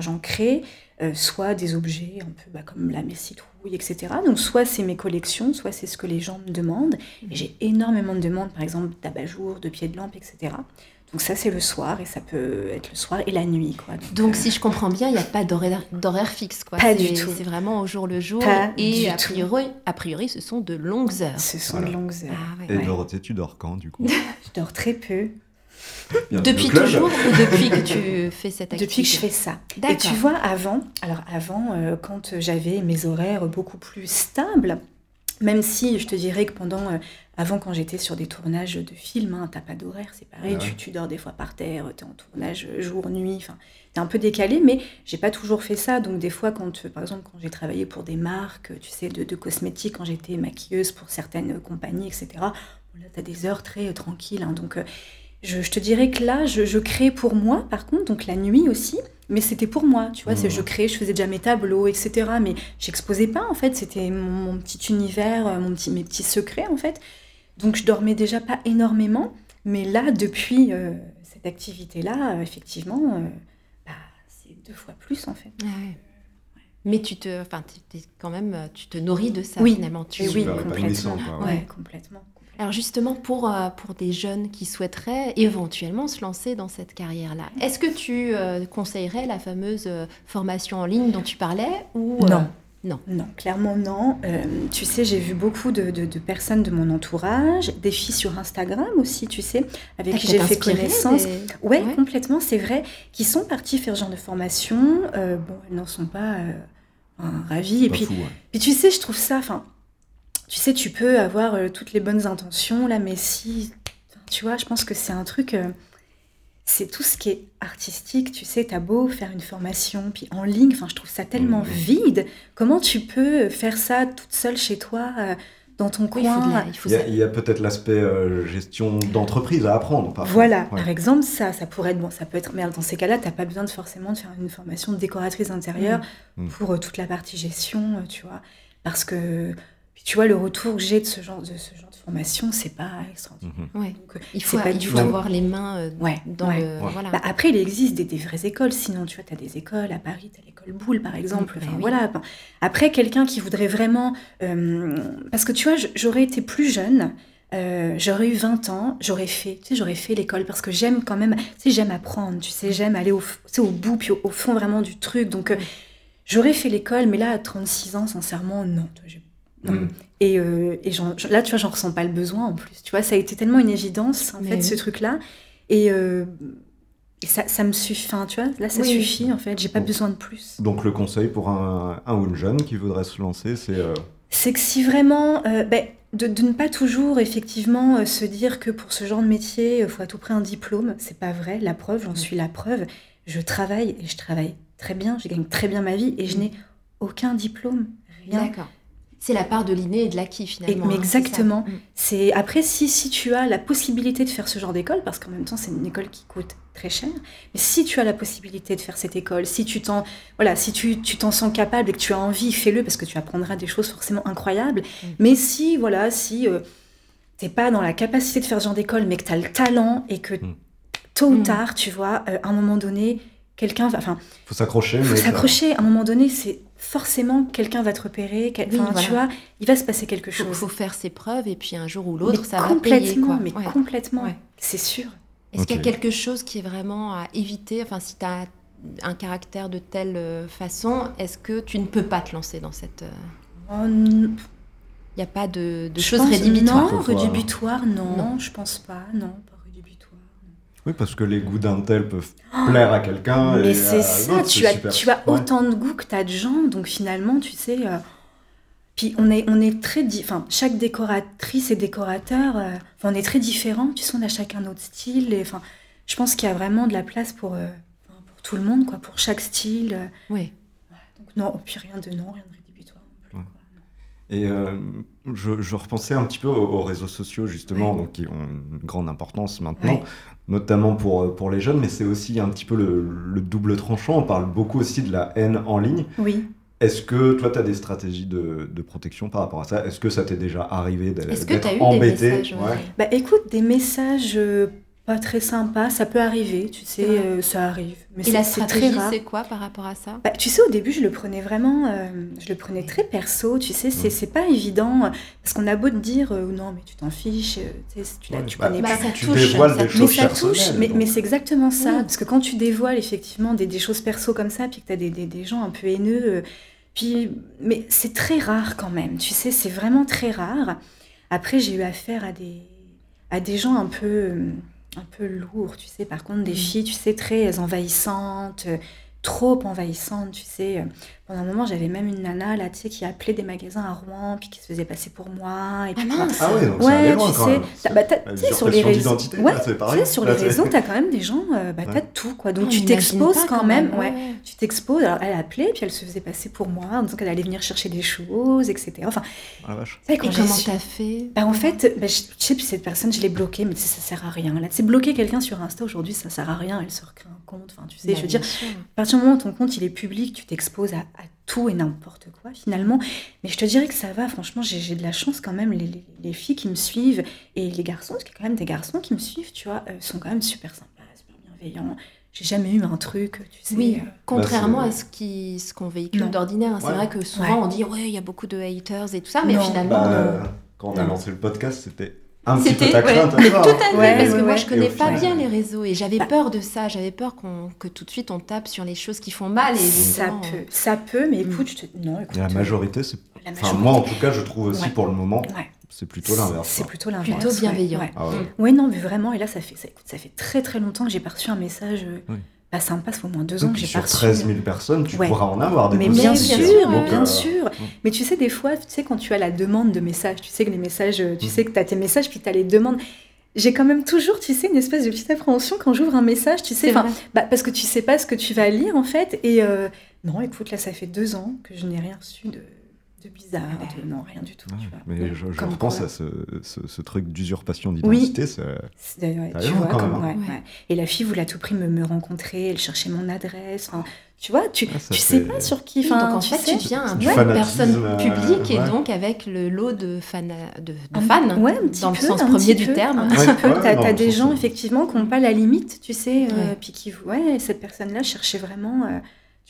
j'en crée, euh, soit des objets un peu bah, comme la messitrouille, etc. Donc soit c'est mes collections, soit c'est ce que les gens me demandent. Et j'ai énormément de demandes, par exemple, d'abat-jours, de pieds de lampe, etc. Donc ça, c'est le soir et ça peut être le soir et la nuit. Quoi. Donc, si je comprends bien, il n'y a pas d'horaire fixe. Quoi. Pas du tout. C'est vraiment au jour le jour. et a priori, a priori, ce sont de longues heures. Ce sont de longues heures. Ah, et Dorothée, tu dors quand du coup? *laughs* Je dors très peu. depuis toujours ou depuis que tu fais cette activité Depuis que je fais ça. Et tu vois, avant, alors avant, euh, quand j'avais mes horaires beaucoup plus stables, même si je te dirais que pendant, euh, avant quand j'étais sur des tournages de films, hein, t'as pas d'horaire, c'est pareil, ah tu, dors des fois par terre, t'es en tournage euh, jour, nuit, enfin, t'es un peu décalé, mais j'ai pas toujours fait ça. Donc des fois, quand, euh, par exemple, quand j'ai travaillé pour des marques, tu sais, de, cosmétiques, quand j'étais maquilleuse pour certaines compagnies, etc., là, t'as des heures très tranquilles. Hein. donc je, te dirais que là, je, crée pour moi, par contre, donc la nuit aussi, mais c'était pour moi, tu vois, c'est je mmh. créais, je faisais déjà mes tableaux, etc. Mais j'exposais pas, en fait, c'était mon, petit univers, euh, mon petit, mes petits secrets, en fait. Donc je dormais déjà pas énormément, mais là, depuis euh, cette activité-là, euh, effectivement, bah, c'est deux fois plus, en fait. Ah mais tu te, enfin, quand même, tu te nourris de ça finalement. Tu, oui, complètement. Ouais, complètement. Alors justement, pour, euh, pour des jeunes qui souhaiteraient éventuellement se lancer dans cette carrière-là, est-ce que tu euh, conseillerais la fameuse euh, formation en ligne dont tu parlais ou, Non. Non? Non, clairement non. tu sais, j'ai vu beaucoup de, de, personnes de mon entourage, des filles sur Instagram aussi, tu sais, avec qui j'ai fait connaissance. Ouais, complètement, c'est vrai, qui sont parties faire ce genre de formation. bon, elles n'en sont pas ravies. Et puis, puis, tu sais, je trouve ça, enfin, tu sais, tu peux avoir euh, toutes les bonnes intentions, là, mais si, tu vois, je pense que c'est un truc, euh, c'est tout ce qui est artistique, tu sais, t'as beau faire une formation, puis en ligne, enfin, je trouve ça tellement mmh. vide. Comment tu peux faire ça toute seule chez toi euh, dans ton coin? Il, y a, peut-être l'aspect gestion d'entreprise à apprendre. Voilà, par exemple, ça, ça pourrait être bon, ça peut être. Mais dans ces cas-là, tu n'as pas besoin de forcément de faire une formation de décoratrice intérieure mmh. Mmh. pour toute la partie gestion, tu vois, parce que tu vois, le retour que j'ai de ce genre de, ce genre de formation, c'est pas extraordinaire. Ouais. Euh, il faut, pas il faut avoir les mains euh, ouais, dans le. Voilà. Bah, après, il existe des, vraies écoles. Sinon, tu vois, tu as des écoles à Paris, tu as l'école Boulle, par exemple. enfin, voilà. Après, quelqu'un qui voudrait vraiment. Euh, parce que tu vois, j'aurais été plus jeune. j'aurais eu 20 ans, j'aurais fait, tu sais, j'aurais fait l'école parce que j'aime quand même, tu sais, j'aime apprendre, tu sais, j'aime aller au, au bout, puis au, fond vraiment du truc. Donc, j'aurais fait l'école, mais là, à 36 ans, sincèrement, non. J'ai Mm. Et, euh, et là, tu vois, j'en ressens pas le besoin en plus. Tu vois, ça a été tellement une évidence, en fait, ce truc-là. Et, euh, ça, ça, me suffit, tu vois, là, ça suffit, en fait. J'ai pas besoin de plus. Donc, le conseil pour un, un, ou une jeune qui voudrait se lancer, c'est. Euh, c'est que si vraiment. Ben, de, de, ne pas toujours, effectivement, se dire que pour ce genre de métier, il faut à tout prix un diplôme. C'est pas vrai. La preuve, j'en suis la preuve. Je travaille et je travaille très bien. Je gagne très bien ma vie et je mm. n'ai aucun diplôme. Rien. D'accord. C'est la part de l'inné et de l'acquis finalement. mais hein, exactement. Mm. C'est après si si tu as la possibilité de faire ce genre d'école parce qu'en même temps c'est une école qui coûte très cher. Mais si tu as la possibilité de faire cette école, si tu t'en voilà, si tu t'en sens capable et que tu as envie, fais-le parce que tu apprendras des choses forcément incroyables. Mm. Mais si voilà, si tu euh, t'es pas dans la capacité de faire ce genre d'école mais que tu as le talent et que mm. tôt ou tard, tu vois, euh, à un moment donné, quelqu'un va enfin faut s'accrocher faut s'accrocher à un moment donné, c'est forcément quelqu'un va te repérer, tu vois, il va se passer quelque chose. Il faut faire ses preuves et puis un jour ou l'autre, ça va payer. Quoi. Mais complètement, c'est sûr. Est-ce qu'il y a quelque chose qui est vraiment à éviter? Enfin, si tu as un caractère de telle euh, façon, est-ce que tu ne peux pas te lancer dans cette... Euh, oh, il n'y a pas de, choses rédhibitoires Non, rédhibitoires, non, non, je pense pas, non. Oui, parce que les goûts d'un tel peuvent plaire à quelqu'un. Mais c'est ça, tu as, tu as autant de goûts que tu as de gens, donc finalement, tu sais. Euh, puis on est, on est très. Enfin, chaque décoratrice et décorateur, euh, on est très différents, tu sais, on a chacun notre style. Et, enfin, je pense qu'il y a vraiment de la place pour, euh, pour tout le monde, quoi, pour chaque style. Oui. donc, non, puis rien de non, rien de. Et je, je, repensais un petit peu aux, réseaux sociaux, justement, donc, qui ont une grande importance maintenant notamment pour, euh, pour les jeunes, mais c'est aussi un petit peu le, double tranchant. On parle beaucoup aussi de la haine en ligne. Oui. Est-ce que toi, tu as des stratégies de, de, protection par rapport à ça? Est-ce que ça t'est déjà arrivé d'être embêté Est-ce que tu as eu des messages ouais. Bah écoute, des messages euh, pas très sympa, ça peut arriver, tu sais, euh, ça arrive. Mais Et la stratégie, c'est quoi par rapport à ça? Bah, Tu sais, au début, je le prenais vraiment, euh, je le prenais très perso, tu sais, c'est, c'est pas évident, parce qu'on a beau te dire, euh, non, mais tu t'en fiches, tu, sais, tu, tu connais bah, pas. Ça touche, ça, mais ça touche, mais, mais, c'est exactement ça, parce que quand tu dévoiles effectivement des, des choses perso comme ça, puis que tu as des, des, des, gens un peu haineux, puis, mais c'est très rare quand même, tu sais, c'est vraiment très rare. Après, j'ai eu affaire à des, à des gens un peu un peu lourd, tu sais. Par contre, des mm. filles, tu sais, très envahissantes, trop envahissante, tu sais. Pendant un moment, j'avais même une nana, là, tu sais, qui appelait des magasins à Rouen, puis qui se faisait passer pour moi. Et puis, ah, ah ouais, donc ouais, tu sais, bah, sur les réseaux, ouais, sur les réseaux, *laughs* t'as quand même des gens, euh, bah, t'as tout, quoi. Donc, tu t'exposes quand, même, ouais. Tu t'exposes. Alors, elle appelait, puis elle se faisait passer pour moi, en disant qu'elle allait venir chercher des choses, etc. Enfin, ah, vache. Et comment t'as fait bah, En fait, bah, je, sais plus, cette personne, je l'ai bloquée, mais ça sert à rien. Là, tu sais, bloquer quelqu'un sur Insta aujourd'hui, ça sert à rien. Elle se recrée un compte. Enfin, tu sais, je veux dire, partir du moment où ton compte, il est public, tu t'exposes à tout et n'importe quoi finalement. Mais je te dirais que ça va, franchement, j'ai de la chance quand même. Les, les, filles qui me suivent et les garçons, parce qu'il y a quand même des garçons qui me suivent, tu vois, euh, sont quand même super sympas, super bienveillants. J'ai jamais eu un truc, tu sais. Oui, euh, contrairement bah, à ce qu'on ce qu'on véhicule d'ordinaire. Hein. C'est vrai que souvent on dit, ouais, il y a beaucoup de haters et tout ça, mais finalement. Bah, quand on a lancé le podcast, c'était un petit peu ta crainte. tout à fait, parce que moi je connais pas bien les réseaux et j'avais bah. peur de ça, j'avais peur qu'on que tout de suite on tape sur les choses qui font mal. Et ça peut, ça peut, mais mm. écoute, je te... non, écoute, la majorité, c'est. Enfin, moi en tout cas, je trouve aussi pour le moment. C'est plutôt l'inverse. C'est plutôt l'inverse. Plutôt bienveillant. Ah ouais. non, mais vraiment, et là, ça fait, ça, écoute, ça fait très très longtemps que j'ai pas reçu un message. Euh, bah, ça me passe au moins deux ans que j'ai pas Sur 13 000 personnes, tu pourras en avoir des Mais bien sûr, bien sûr. Mais tu sais, des fois, tu sais, quand tu as la demande de messages, tu sais que les messages, tu mm. sais que tu as tes messages, puis tu as les demandes j'ai quand même toujours, tu sais, une espèce de petite appréhension quand j'ouvre un message, tu sais, bah, parce que tu sais pas ce que tu vas lire en fait. Et euh, non, écoute, là, ça fait deux ans que je n'ai rien reçu de, de bizarre, de, non, rien du tout. tu vois. Mais je, je repense à ce, ce, truc d'usurpation d'identité. Oui. Ouais, tu vois, quand même. Et la fille voulait à tout prix me, me rencontrer, elle cherchait mon adresse. Tu vois, tu, ah, tu sais pas sur qui. donc en fait, tu deviens une personne euh, publique et donc avec le lot de, fans, de, de fans, dans le sens premier du terme. Un petit peu. Tu as, des gens effectivement qui n'ont pas la limite, tu sais, euh, puis qui, ouais, cette personne-là cherchait vraiment.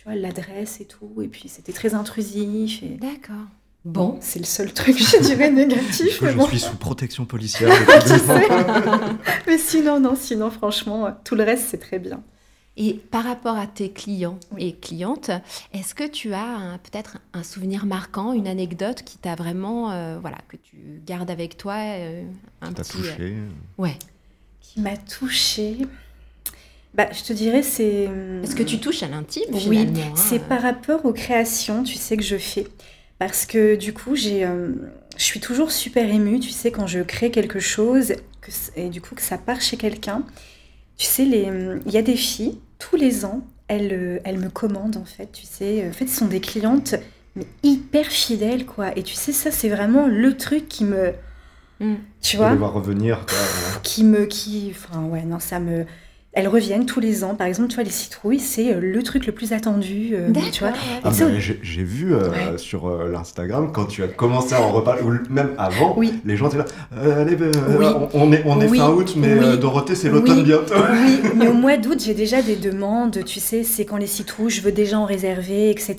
Euh, vois, l'adresse et tout. Et puis c'était très intrusif. Et... D'accord. Bon, c'est le seul truc, *laughs* je dirais, négatif. je suis sous protection policière. *laughs* *laughs* mais sinon, non, sinon, franchement, tout le reste, c'est très bien. Et par rapport à tes clients et clientes, est-ce que tu as peut-être un souvenir marquant, une anecdote qui t'a vraiment, euh, voilà, que tu gardes avec toi, euh, un qui touché. Euh, ouais. Qui m'a touché bah, je te dirais, c'est. Parce que tu touches à l'intime, Oui, hein. c'est par rapport aux créations, tu sais, que je fais. Parce que du coup, j'ai, euh, je suis toujours super émue, tu sais, quand je crée quelque chose, que, et du coup, que ça part chez quelqu'un. Tu sais, il y a des filles, tous les ans, elles, euh, elles me commandent, en fait, tu sais. En fait, ce sont des clientes, mais hyper fidèles, quoi. Et tu sais, ça, c'est vraiment le truc qui me. Mm. Tu vois revenir, Qui me. Qui, enfin, ouais, non, ça me elles reviennent tous les ans. Par exemple, tu vois, les citrouilles, c'est euh, le truc le plus attendu. Euh, tu vois. Ah, j'ai vu euh, sur l'Instagram, quand tu as commencé à en reparler, ou même avant, oui. les gens étaient là, allez, on, est, on est fin août, mais Dorothée, c'est l'automne bientôt. Oui, *laughs* mais au mois d'août, j'ai déjà des demandes, tu sais, c'est quand les citrouilles, je veux déjà en réserver, etc.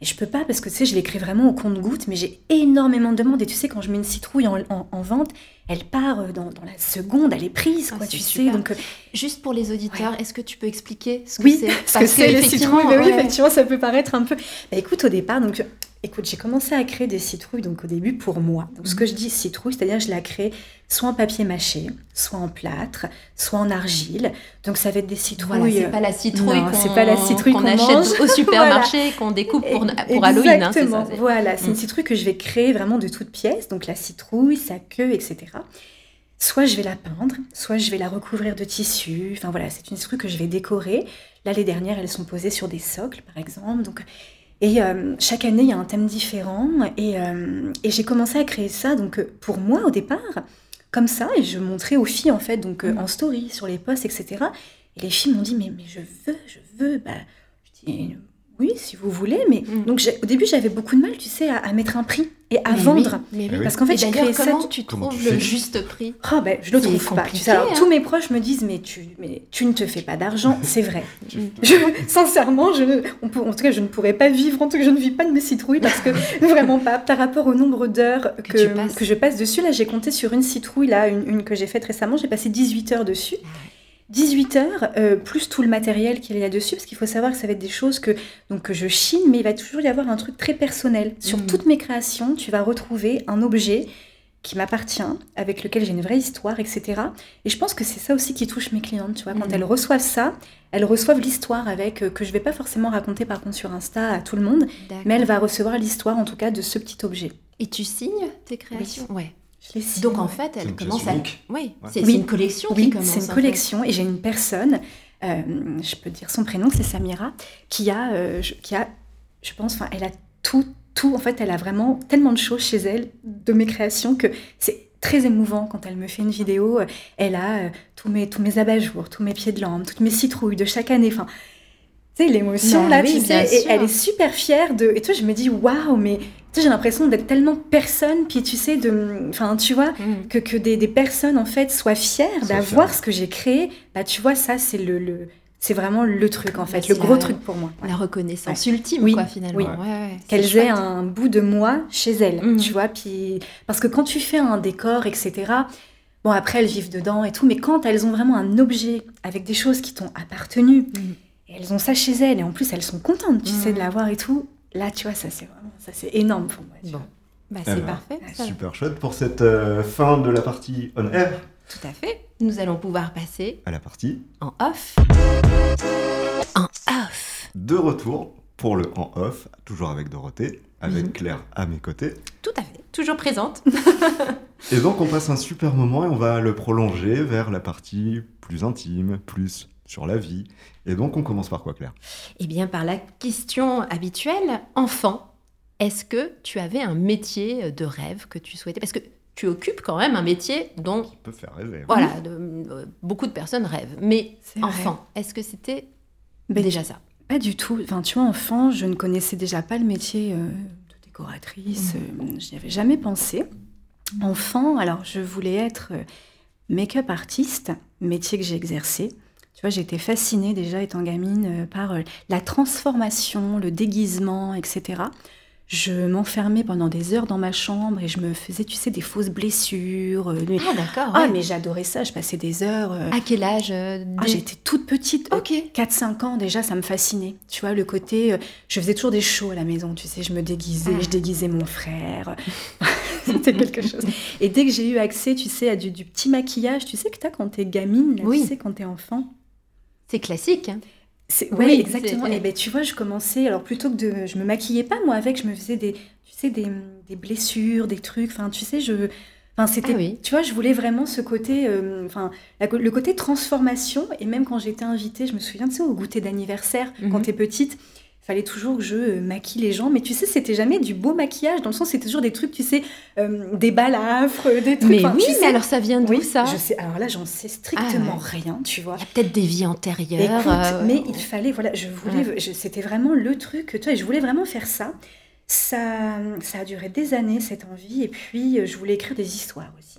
Et je peux pas parce que tu sais, je l'écris vraiment au compte-goutte, mais j'ai énormément de demandes. Et tu sais, quand je mets une citrouille en, en vente, elle part euh, dans, la seconde, elle est prise, quoi, ah, tu sais. Donc, euh, Juste pour les auditeurs, est-ce que tu peux expliquer ce que oui, c'est ce que c'est les citrouilles. oui, effectivement, ça peut paraître un peu. Bah, écoute, au départ, donc Écoute, j'ai commencé à créer des citrouilles donc au début pour moi. Donc ce que je dis citrouille, c'est-à-dire je la crée soit en papier mâché, soit en plâtre, soit en argile. Donc ça va être des citrouilles. Voilà, c'est pas la citrouille qu'on c'est pas la citrouille qu'on achète au *laughs* supermarché qu'on découpe pour, pour Halloween. Hein, Exactement. voilà, c'est une mm. citrouille que je vais créer vraiment de toutes pièces. Donc la citrouille, sa queue, etc. Soit je vais la peindre, soit je vais la recouvrir de tissu. Enfin voilà, c'est une citrouille que je vais décorer. Là, les dernières, elles sont posées sur des socles, par exemple. Donc et euh, chaque année, il y a un thème différent. Euh, et, j'ai commencé à créer ça, donc euh, pour moi au départ, comme ça, et je montrais aux filles en fait, donc mm. en story, sur les posts, etc. Et les filles m'ont dit mais, mais je veux, je veux. Bah, je dis oui, si vous voulez, mais Mm. donc j'ai- au début j'avais beaucoup de mal, tu sais, à, à mettre un prix et à Mais vendre. oui, mais oui. Eh oui. Parce qu'en fait, j'ai créé ça. comment tu Comment trouves tu le juste prix Ah ben, je le trouve pas. Tu sais, alors, hein. tous mes proches me disent mais tu, mais tu ne te fais pas d'argent, *laughs* c'est vrai. Je, sincèrement, je, ne- on peut, en tout cas, je ne pourrais pas vivre. En tout cas, je ne vis pas de mes citrouilles parce que *laughs* vraiment pas. Par rapport au nombre d'heures que, Que je passe dessus, là, j'ai compté sur une citrouille, là, une, une que j'ai faite récemment. J'ai passé 18 heures dessus. 18 heures, euh, plus tout le matériel qu'il y a dessus, parce qu'il faut savoir que ça va être des choses que, donc, que je chine, mais il va toujours y avoir un truc très personnel. Sur Mhm. toutes mes créations, tu vas retrouver un objet qui m'appartient, avec lequel j'ai une vraie histoire, etc. Et je pense que c'est ça aussi qui touche mes clientes, tu vois. Quand Mhm. elles reçoivent ça, elles reçoivent l'histoire avec, euh, que je vais pas forcément raconter par contre sur Insta à tout le monde, mais elle va recevoir l'histoire en tout cas de ce petit objet. Et tu signes tes créations? Ouais. Je les signe. Donc en fait, C'est elle commence à. unique. Oui, Ouais. c'est Oui. une collection qui Oui, commence. c'est une en fait. collection et j'ai une personne, euh, je peux dire son prénom, c'est Samira, qui a, euh, je, qui a, je pense, enfin, elle a tout, tout. En fait, elle a vraiment tellement de choses chez elle de mes créations que c'est très émouvant quand elle me fait une vidéo. euh, Elle a euh, tous mes tous mes abat-jours, tous mes pieds de lampe, toutes mes citrouilles de chaque année. Enfin, tu sais l'émotion Non, là, oui, tu sais, et elle est super fière de. Et toi, je me dis waouh, mais sais, j'ai l'impression d'être tellement personne, puis tu sais de, enfin, tu vois Mm. que, que des, des personnes en fait soient fières d'avoir ce que j'ai créé, bah tu vois ça c'est le, le- c'est vraiment le truc en fait, le gros la- truc pour moi. La reconnaissance Ouais. ultime, Oui, quoi, finalement. oui. Ouais, ouais, c'est Qu'elles aient un bout de moi chez elles, Mhm. tu vois, puis parce que quand tu fais un décor, etc. Bon après elles vivent dedans et tout, mais quand elles ont vraiment un objet avec des choses qui t'ont appartenu, et elles ont ça chez elles et en plus elles sont contentes, tu sais, de l'avoir et tout. Là, tu vois, ça c'est vraiment, ça c'est énorme pour moi. tu Bon. vois. Bah, Eh c'est ben, parfait. ça. Super chouette pour cette euh, fin de la partie on air Tout à fait. Nous allons pouvoir passer à la partie en off. En off. de retour pour le en off, toujours avec Dorothée, avec Mhm. Claire à mes côtés. Tout à fait. Toujours présente. *laughs* Et donc on passe un super moment et on va le prolonger vers la partie plus intime, plus sur la vie. Et donc on commence par quoi Claire? Eh bien, par la question habituelle, enfant, est-ce que tu avais un métier de rêve que tu souhaitais? Parce que tu occupes quand même un métier dont, Qui peut faire rêver. voilà, de- euh, beaucoup de personnes rêvent. Mais enfant, est-ce que c'était Ben, déjà ça? Pas du tout. Enfin, tu vois, enfant, je ne connaissais déjà pas le métier euh, de décoratrice. euh, je n'y avais jamais pensé. Enfant, alors je voulais être make-up artiste, métier que j'ai exercé. Tu vois, j'étais fascinée déjà étant gamine euh, par euh, la transformation, le déguisement, etc. Je m'enfermais pendant des heures dans ma chambre et je me faisais, tu sais, des fausses blessures. euh, Ah, d'accord. Ah, ouais. mais j'adorais ça. Je passais des heures. euh, À quel âge euh, ah, j'étais toute petite. Ok. 4-5 ans déjà, ça me fascinait. Tu vois, le côté... je faisais toujours des shows à la maison, tu sais, je me déguisais, Ah. je déguisais mon frère. *laughs* C'était quelque chose. Et dès que j'ai eu accès, tu sais, à du, du petit maquillage, tu sais que t'as quand t'es gamine, là, Oui. tu sais, quand t'es enfant. C'est classique. hein. Oui, ouais, exactement. Et ben, tu vois, je commençais, alors plutôt que de... Je me maquillais pas, moi, avec, je me faisais des, tu sais, des, des blessures, des trucs, enfin, tu sais, je... Enfin, c'était, Ah oui. tu vois, je voulais vraiment ce côté, euh, enfin, la le côté transformation. Et même quand j'étais invitée, je me souviens, tu sais, au goûter d'anniversaire, quand Mhm. t'es petite, fallait toujours que je euh, maquille les gens. Mais tu sais, c'était jamais du beau maquillage, dans le sens, c'était toujours des trucs, tu sais, euh, des balafres, des trucs. Mais enfin, oui, tu mais alors ça vient d'où Oui, ça je sais. Alors là, j'en sais strictement Ah ouais. rien, tu vois. Il y a peut-être des vies antérieures. Écoute, euh, mais il fallait, voilà, je voulais, je- c'était vraiment le truc, tu vois, je voulais vraiment faire ça. Ça, ça a duré des années, cette envie, et puis euh, je voulais écrire des histoires aussi.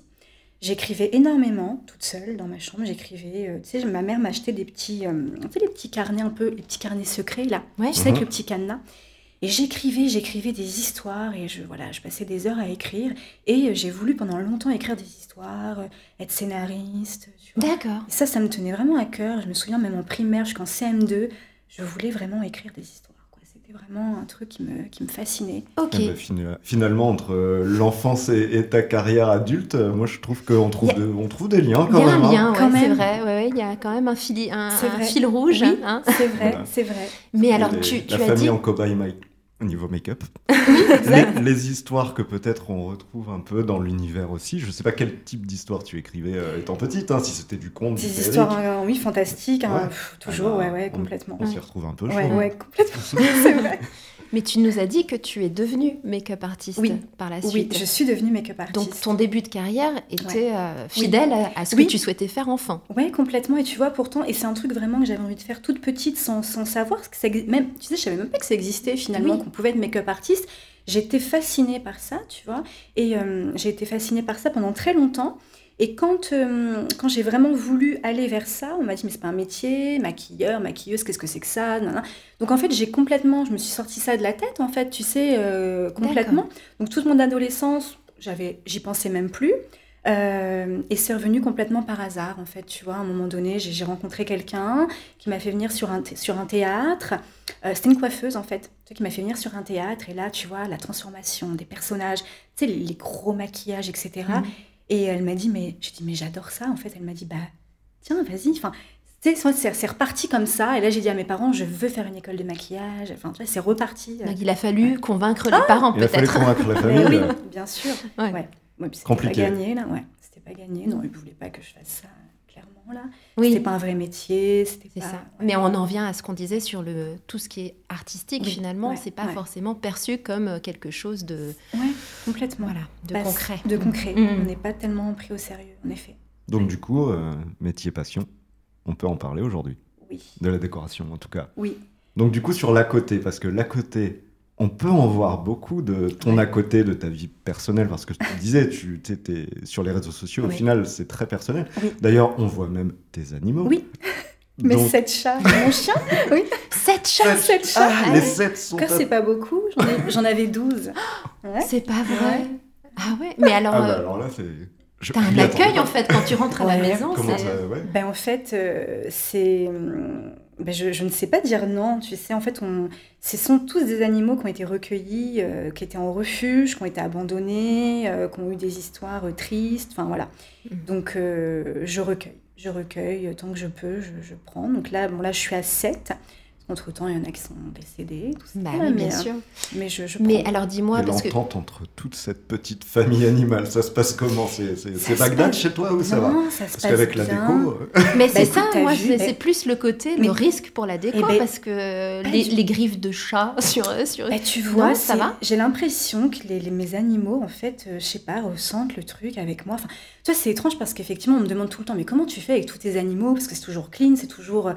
J'écrivais énormément, toute seule, dans ma chambre, j'écrivais, euh, tu sais, ma mère m'achetait des petits, euh, tu sais, les petits carnets un peu, les petits carnets secrets, là, Ouais. tu sais, avec Mhm. le petit cadenas. Et j'écrivais, j'écrivais des histoires, et je, voilà, je passais des heures à écrire, et euh, j'ai voulu pendant longtemps écrire des histoires, euh, être scénariste. D'accord. Et ça, ça me tenait vraiment à cœur. Je me souviens même en primaire jusqu'en CM2, je voulais vraiment écrire des histoires. Vraiment un truc qui me, qui me fascinait. Ok. Eh ben, fina- finalement, entre euh, l'enfance et, et ta carrière adulte, euh, moi je trouve qu'on trouve, de- on trouve des liens Il quand y a même. un hein. lien, ouais, c'est même. vrai. Ouais, ouais, il y a quand même un fil, un, un fil rouge. Oui. hein. C'est vrai, Voilà. c'est vrai. Mais alors, tu, tu la as famille dit. en cobaye, my- au niveau make-up. Les, les, histoires que peut-être on retrouve un peu dans l'univers aussi. Je ne sais pas quel type d'histoire tu écrivais euh, étant petite, hein, si c'était du conte, Des histoires, euh, oui, fantastiques, hein, toujours, ah bah, ouais, ouais, complètement. On, s'y retrouve un peu. Ouais, ouais, complètement, *laughs* c'est vrai. Mais tu nous as dit que tu es devenue make-up artiste par la suite. Oui, je suis devenue make-up artiste. Donc ton début de carrière était euh, fidèle à, ce que tu souhaitais faire enfant. Oui, complètement. Et tu vois, pourtant, et c'est un truc vraiment que j'avais envie de faire toute petite sans, sans savoir. Que ça, même, tu sais, je savais même pas que ça existait finalement, qu'on pouvait être make-up artiste. J'étais fascinée par ça, tu vois. Et euh, j'ai été fascinée par ça pendant très longtemps. Et quand, euh, quand j'ai vraiment voulu aller vers ça, on m'a dit, mais c'est pas un métier, maquilleur, maquilleuse, qu'est-ce que c'est que ça Donc en fait, j'ai complètement, je me suis sorti ça de la tête, en fait, tu sais, euh, complètement. Donc toute mon adolescence, j'avais, j'y pensais même plus. Euh, et c'est revenu complètement par hasard, en fait, tu vois. À un moment donné, j'ai rencontré quelqu'un qui m'a fait venir sur un, sur un théâtre. C'était une coiffeuse, en fait, qui m'a fait venir sur un théâtre. Et là, tu vois, la transformation des personnages, tu sais, les, gros maquillages, etc. Et elle m'a dit, mais je dis, mais j'adore ça. En fait, elle m'a dit, bah, tiens, vas-y. Enfin, c'est reparti comme ça. Et là, j'ai dit à mes parents, je veux faire une école de maquillage. Enfin, tu vois, c'est reparti. Donc, il a fallu convaincre les ah parents, peut-être. Il a fallu convaincre la *laughs* famille. oui, bien sûr. Ouais. ouais. Compliqué. Pas gagné, là. Ouais, c'était pas gagné. Non, ils ne voulaient pas que je fasse ça là. Oui. C'était pas un vrai métier, c'était ça. Mais on en vient à ce qu'on disait sur le tout ce qui est artistique finalement, c'est pas forcément perçu comme euh, quelque chose de ouais, complètement voilà, de concret. De concret. Mm. On n'est pas tellement pris au sérieux en effet. Donc du coup, euh, métier passion, on peut en parler aujourd'hui. Oui. De la décoration en tout cas. Oui. Donc du coup sur l'à côté parce que l'à côté on peut en voir beaucoup de ton à côté, de ta vie personnelle, parce que tu disais, tu étais sur les réseaux sociaux, au final, c'est très personnel. D'ailleurs, on voit même tes animaux. Oui. *laughs* Mais sept chats, mon chien, *laughs* oui. Sept chats, sept, chats. Ah, les sept sont. c'est pas beaucoup. J'en avais douze. *gasps* C'est pas vrai. Ah ouais. Mais alors. Ah bah, euh, alors là, c'est. T'as un accueil en fait quand tu rentres à la maison. Ça, ben, en fait, euh, c'est hum, ben je, ne sais pas dire non. Tu sais, en fait, on, ce sont tous des animaux qui ont été recueillis, euh, qui étaient en refuge, qui ont été abandonnés, euh, qui ont eu des histoires euh, tristes. Enfin, voilà. Mmh. Donc, je recueille. Je recueille tant que je peux, je, je, prends. Donc là, bon, là, je suis à 7. Entre-temps, il y en a qui sont décédés, tout ça. Bah oui, bien sûr. Mais, je, je mais alors, dis-moi... parce l'entente que... entre toute cette petite famille animale, ça se passe comment? C'est Bagdad chez toi ou ça va? Ça se Parce qu'avec la déco... *laughs* Mais c'est ça, moi, c'est plus le côté, le risque pour la déco, parce que les, les, griffes de chat *laughs* sur... sur... Bah, tu vois, ça va? J'ai l'impression que les, mes animaux, en fait, euh, je sais pas, ressentent le truc avec moi. Enfin, tu vois, c'est étrange parce qu'effectivement, on me demande tout le temps, mais comment tu fais avec tous tes animaux? Parce que c'est toujours clean, c'est toujours...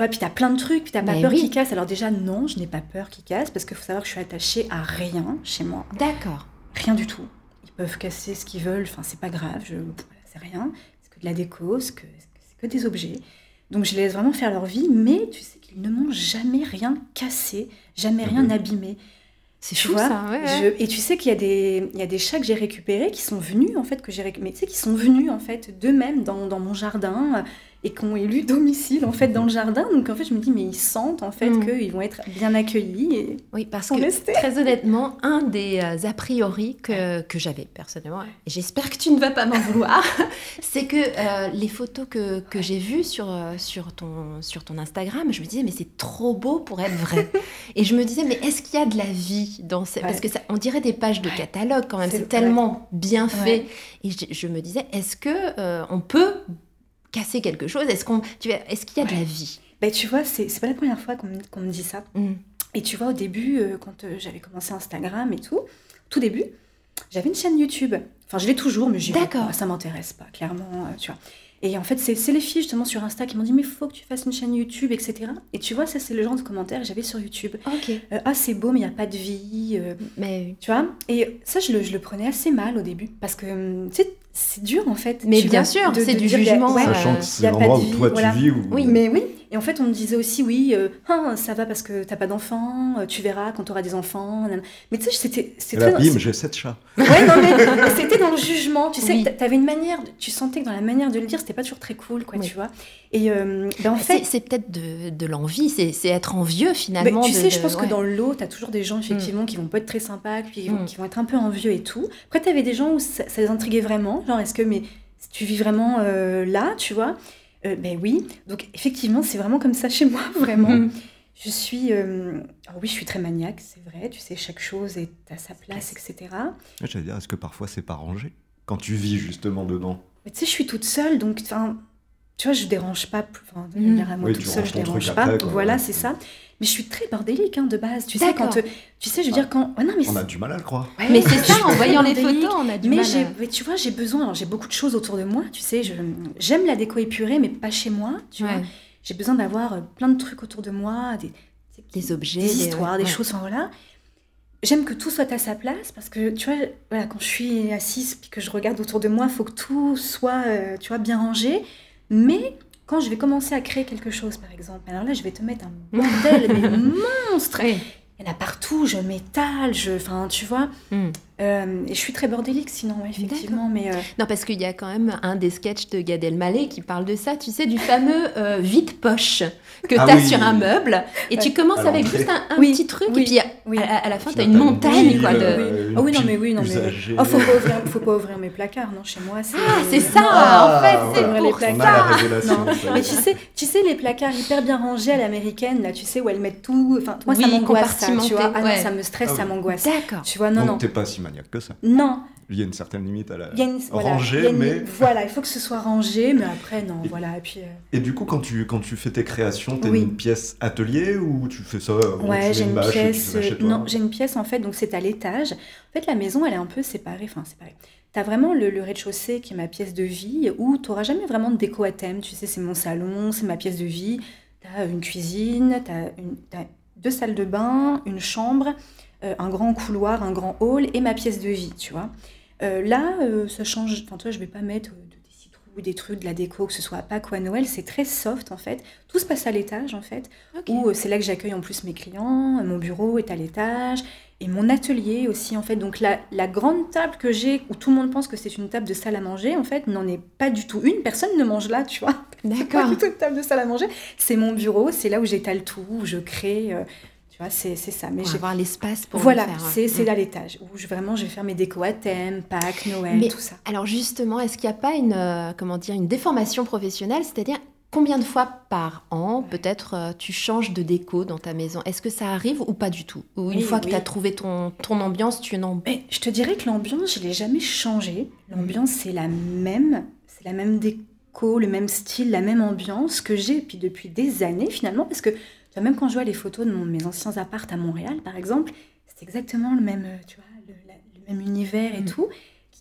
Tu vois, puis t'as plein de trucs, puis t'as pas peur qu'ils cassent. Alors déjà, non, je n'ai pas peur qu'ils cassent, parce qu'il faut savoir que je suis attachée à rien chez moi. D'accord. Rien du tout. Ils peuvent casser ce qu'ils veulent, enfin, c'est pas grave, je... c'est rien. C'est que de la déco, c'est que... que des objets. Donc je les laisse vraiment faire leur vie, mais tu sais qu'ils ne m'ont jamais rien cassé, jamais rien abîmé. C'est chou ça, ouais, Et tu sais qu'il y, a des... Il y a des chats que j'ai récupérés qui sont venus, en fait, que j'ai récupérés, tu sais, qui sont venus, en fait, d'eux-mêmes dans, dans mon jardin et qui ont élu domicile en fait dans le jardin. Donc en fait, je me dis mais ils sentent en fait mm. qu'ils vont être bien accueillis. Et oui, parce que très honnêtement, un des euh, a priori que, que j'avais personnellement, et j'espère que tu ne vas pas m'en vouloir, *laughs* c'est que euh, les photos que, que j'ai vues sur, euh, sur, ton, sur ton Instagram, je me disais mais c'est trop beau pour être vrai. *laughs* et je me disais mais est-ce qu'il y a de la vie dans ces... Parce que ça, on dirait des pages de catalogue quand même, c'est tellement bien fait. Et je, je, me disais est-ce que on peut casser quelque chose Est-ce qu'on, est-ce qu'il y a de la vie? Ben, Tu vois, c'est, c'est pas la première fois qu'on, me dit ça. Mm. Et tu vois, au début, euh, quand euh, j'avais commencé Instagram et tout, tout début, j'avais une chaîne YouTube. Enfin, je l'ai toujours, mais j'y D'accord. ça m'intéresse pas, clairement, euh, tu vois. Et en fait, c'est, c'est les filles justement sur Insta qui m'ont dit mais faut que tu fasses une chaîne YouTube, etc. Et tu vois, ça c'est le genre de commentaires que j'avais sur YouTube. Ok. ah c'est beau, mais il n'y a pas de vie. mais tu vois. Et ça, je le, je le, prenais assez mal au début parce que hum, tu sais, c'est dur en fait. Mais bien sûr, c'est du jugement. Sachant que c'est l'endroit où toi tu vis. Oui, mais oui. Et en fait, on me disait aussi, oui, euh, ah, ça va parce que t'as pas d'enfants, euh, tu verras quand tu auras des enfants. Mais tu sais, c'était. Là, bim, j'ai sept chats. Ouais, non, mais *laughs* c'était dans le jugement. Tu sais, tu avais une manière, tu sentais que dans la manière de le dire, c'était pas toujours très cool, quoi, tu vois. Et euh, ben, en fait. C'est peut-être de, de l'envie, c'est être envieux finalement. tu sais, je pense que dans le lot, tu as toujours des gens, effectivement, mm. qui vont pas être très sympas, puis qui vont, mm. qui vont être un peu envieux et tout. Après, tu avais des gens où ça, ça les intriguait vraiment. Genre, est-ce que, mais tu vis vraiment là, tu vois? Euh, ben oui, donc effectivement, c'est vraiment comme ça chez moi, *laughs* vraiment. Mm. Je suis, euh, oui, je suis très maniaque, c'est vrai. Tu sais, chaque chose est à sa place, etc. J'allais dire, est-ce que parfois c'est pas rangé quand tu vis justement dedans? Mais tu sais, je suis toute seule, donc enfin, tu vois, je dérange pas. Enfin, de mmh. à moi toute seule, je dérange pas. voilà, c'est ça. Mais je suis très bordélique hein, de base. Tu sais, quand. tu sais, je veux dire, quand. non, mais on a du mal à le croire. mais c'est ça, en voyant les photos, on a du mais mal. Mais tu vois, j'ai besoin. J'ai beaucoup de choses autour de moi. Tu sais, j'aime la déco épurée, mais pas chez moi. Tu vois. J'ai besoin d'avoir euh, plein de trucs autour de moi, des, des objets, des histoires, des, choses. Enfin, voilà. J'aime que tout soit à sa place parce que tu vois, voilà, quand je suis assise puis que je regarde autour de moi, il faut que tout soit, euh, tu vois, bien rangé. Mais quand je vais commencer à créer quelque chose, par exemple, alors là, je vais te mettre un bordel, mais *laughs* monstre. Il y en a partout, je m'étale, je, enfin, tu vois. Hmm. Euh, et je suis très bordélique sinon, effectivement. Mais euh, Non, parce qu'il y a quand même un des sketchs de Gad Elmaleh qui parle de ça, tu sais, du fameux euh, vide-poche que ah tu as sur un meuble. Et tu commences avec juste un, petit truc, et puis à, la fin, tu as une montagne. Quoi, de... Ah oui, non, mais oui, non, mais. Oh, faut, pas ouvrir, faut pas ouvrir mes placards, non, chez moi. Ah, c'est ça, en fait, c'est pour les placards. Non. Mais tu sais, tu sais, les placards hyper bien rangés à l'américaine, là, tu sais, où elles mettent tout. Enfin, moi, ça m'angoisse, ça, tu vois. Ah non, ça me stresse, ça m'angoisse. D'accord. Tu vois, non, non. pas si que ça. Non. Il y a une certaine limite à la voilà, ranger, mais *laughs* voilà, il faut que ce soit rangé, mais après non, voilà. Et puis. Euh, et du coup, quand tu quand tu fais tes créations, tu as une pièce atelier ou tu fais ça Ouais, j'ai une, pièce. non, j'ai une pièce en fait, donc c'est à l'étage. En fait, la maison, elle est un peu séparée, enfin séparée. T'as vraiment le, rez-de-chaussée qui est ma pièce de vie où tu n'auras jamais vraiment de déco à thème. Tu sais, c'est mon salon, c'est ma pièce de vie. Tu as une cuisine, tu as, deux salles de bain, une chambre, euh, un grand couloir, un grand hall et ma pièce de vie, tu vois. Euh, là, euh, ça change. Enfin, toi, je vais pas mettre des citrouilles, des trucs, de la déco, que ce soit à Pâques ou à Noël. C'est très soft, en fait. Tout se passe à l'étage, en fait. Où c'est là que j'accueille en plus mes clients. Mon bureau est à l'étage. Et mon atelier aussi, en fait. Donc, la, la grande table que j'ai, où tout le monde pense que c'est une table de salle à manger, en fait, n'en est pas du tout une. Personne ne mange là, tu vois. *laughs* D'accord. pas du tout une table de salle à manger. C'est mon bureau. C'est là où j'étale tout, où je crée c'est ça. Mais je vais avoir l'espace pour Voilà, c'est mm. là l'étage où je, vraiment je vais faire mes décos à thème, Pâques, Noël, tout ça. Alors justement, est-ce qu'il n'y a pas une, euh, comment dire, une déformation professionnelle? C'est-à-dire combien de fois par an, peut-être, euh, tu changes de déco dans ta maison? Est-ce que ça arrive ou pas du tout? Ou une fois que tu as trouvé ton, ton ambiance, tu n'en... Je te dirais que l'ambiance, je ne l'ai jamais changée. L'ambiance, c'est la même. C'est la même déco, le même style, la même ambiance que j'ai puis depuis des années finalement, parce que même quand je vois les photos de mes anciens appartes à Montréal, par exemple, c'est exactement le même, euh, tu vois, le, même univers et mm. tout,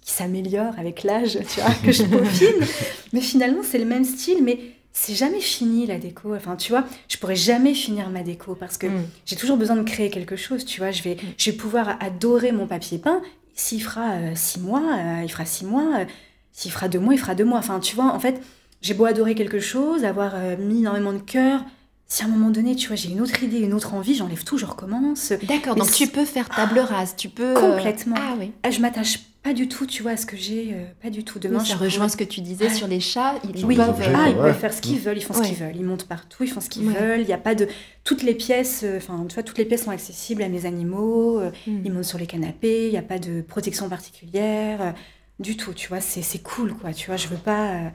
qui, s'améliore avec l'âge, tu vois, que je peaufine. *laughs* mais finalement, c'est le même style, mais c'est jamais fini la déco. Enfin, tu vois, je pourrais jamais finir ma déco parce que mm. j'ai toujours besoin de créer quelque chose. Tu vois, je vais, mm. je vais pouvoir adorer mon papier peint. S'il fera euh, six mois, euh, il fera six mois. S'il fera deux mois, il fera deux mois. Enfin, tu vois, en fait, j'ai beau adorer quelque chose, avoir mis énormément de cœur, si à un moment donné, tu vois, j'ai une autre idée, une autre envie, j'enlève tout, je recommence. D'accord, donc tu peux faire table rase, tu peux... Euh, Complètement. Ah oui. Ah, je m'attache pas du tout, tu vois, à ce que j'ai, euh, pas du tout. Demain, ça rejoint ce que tu disais sur les chats. Ils, peuvent, ah, ils peuvent faire ce qu'ils veulent, ils font ce qu'ils veulent, ils montent partout, ils font ce qu'ils veulent. Il n'y a pas de toutes les pièces, euh, enfin, tu vois, toutes les pièces sont accessibles à mes animaux. Hmm. Ils montent sur les canapés, il n'y a pas de protection particulière du tout. Tu vois, c'est cool, quoi. Tu vois, je veux pas.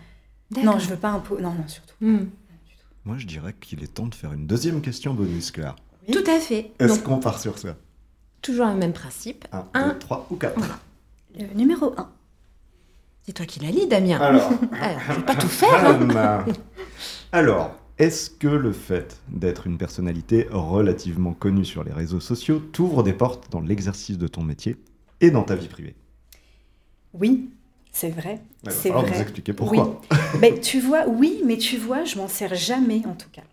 non, je veux pas un pot. Non, non, surtout. Hmm. Moi, je dirais qu'il est temps de faire une deuxième question bonus, Claire. Tout à fait. Est-ce qu'on part sur ça? Toujours le même principe. Un, deux, trois ou quatre? Le numéro 1. C'est toi qui la lis, Damien. Alors, *laughs* je vais pas tout faire. Hein. Alors, est-ce que le fait d'être une personnalité relativement connue sur les réseaux sociaux t'ouvre des portes dans l'exercice de ton métier et dans ta vie privée? Oui, c'est vrai. C'est vrai. vous expliquer pourquoi. Oui. *laughs* mais tu vois, oui, mais tu vois, je m'en sers jamais en tout cas.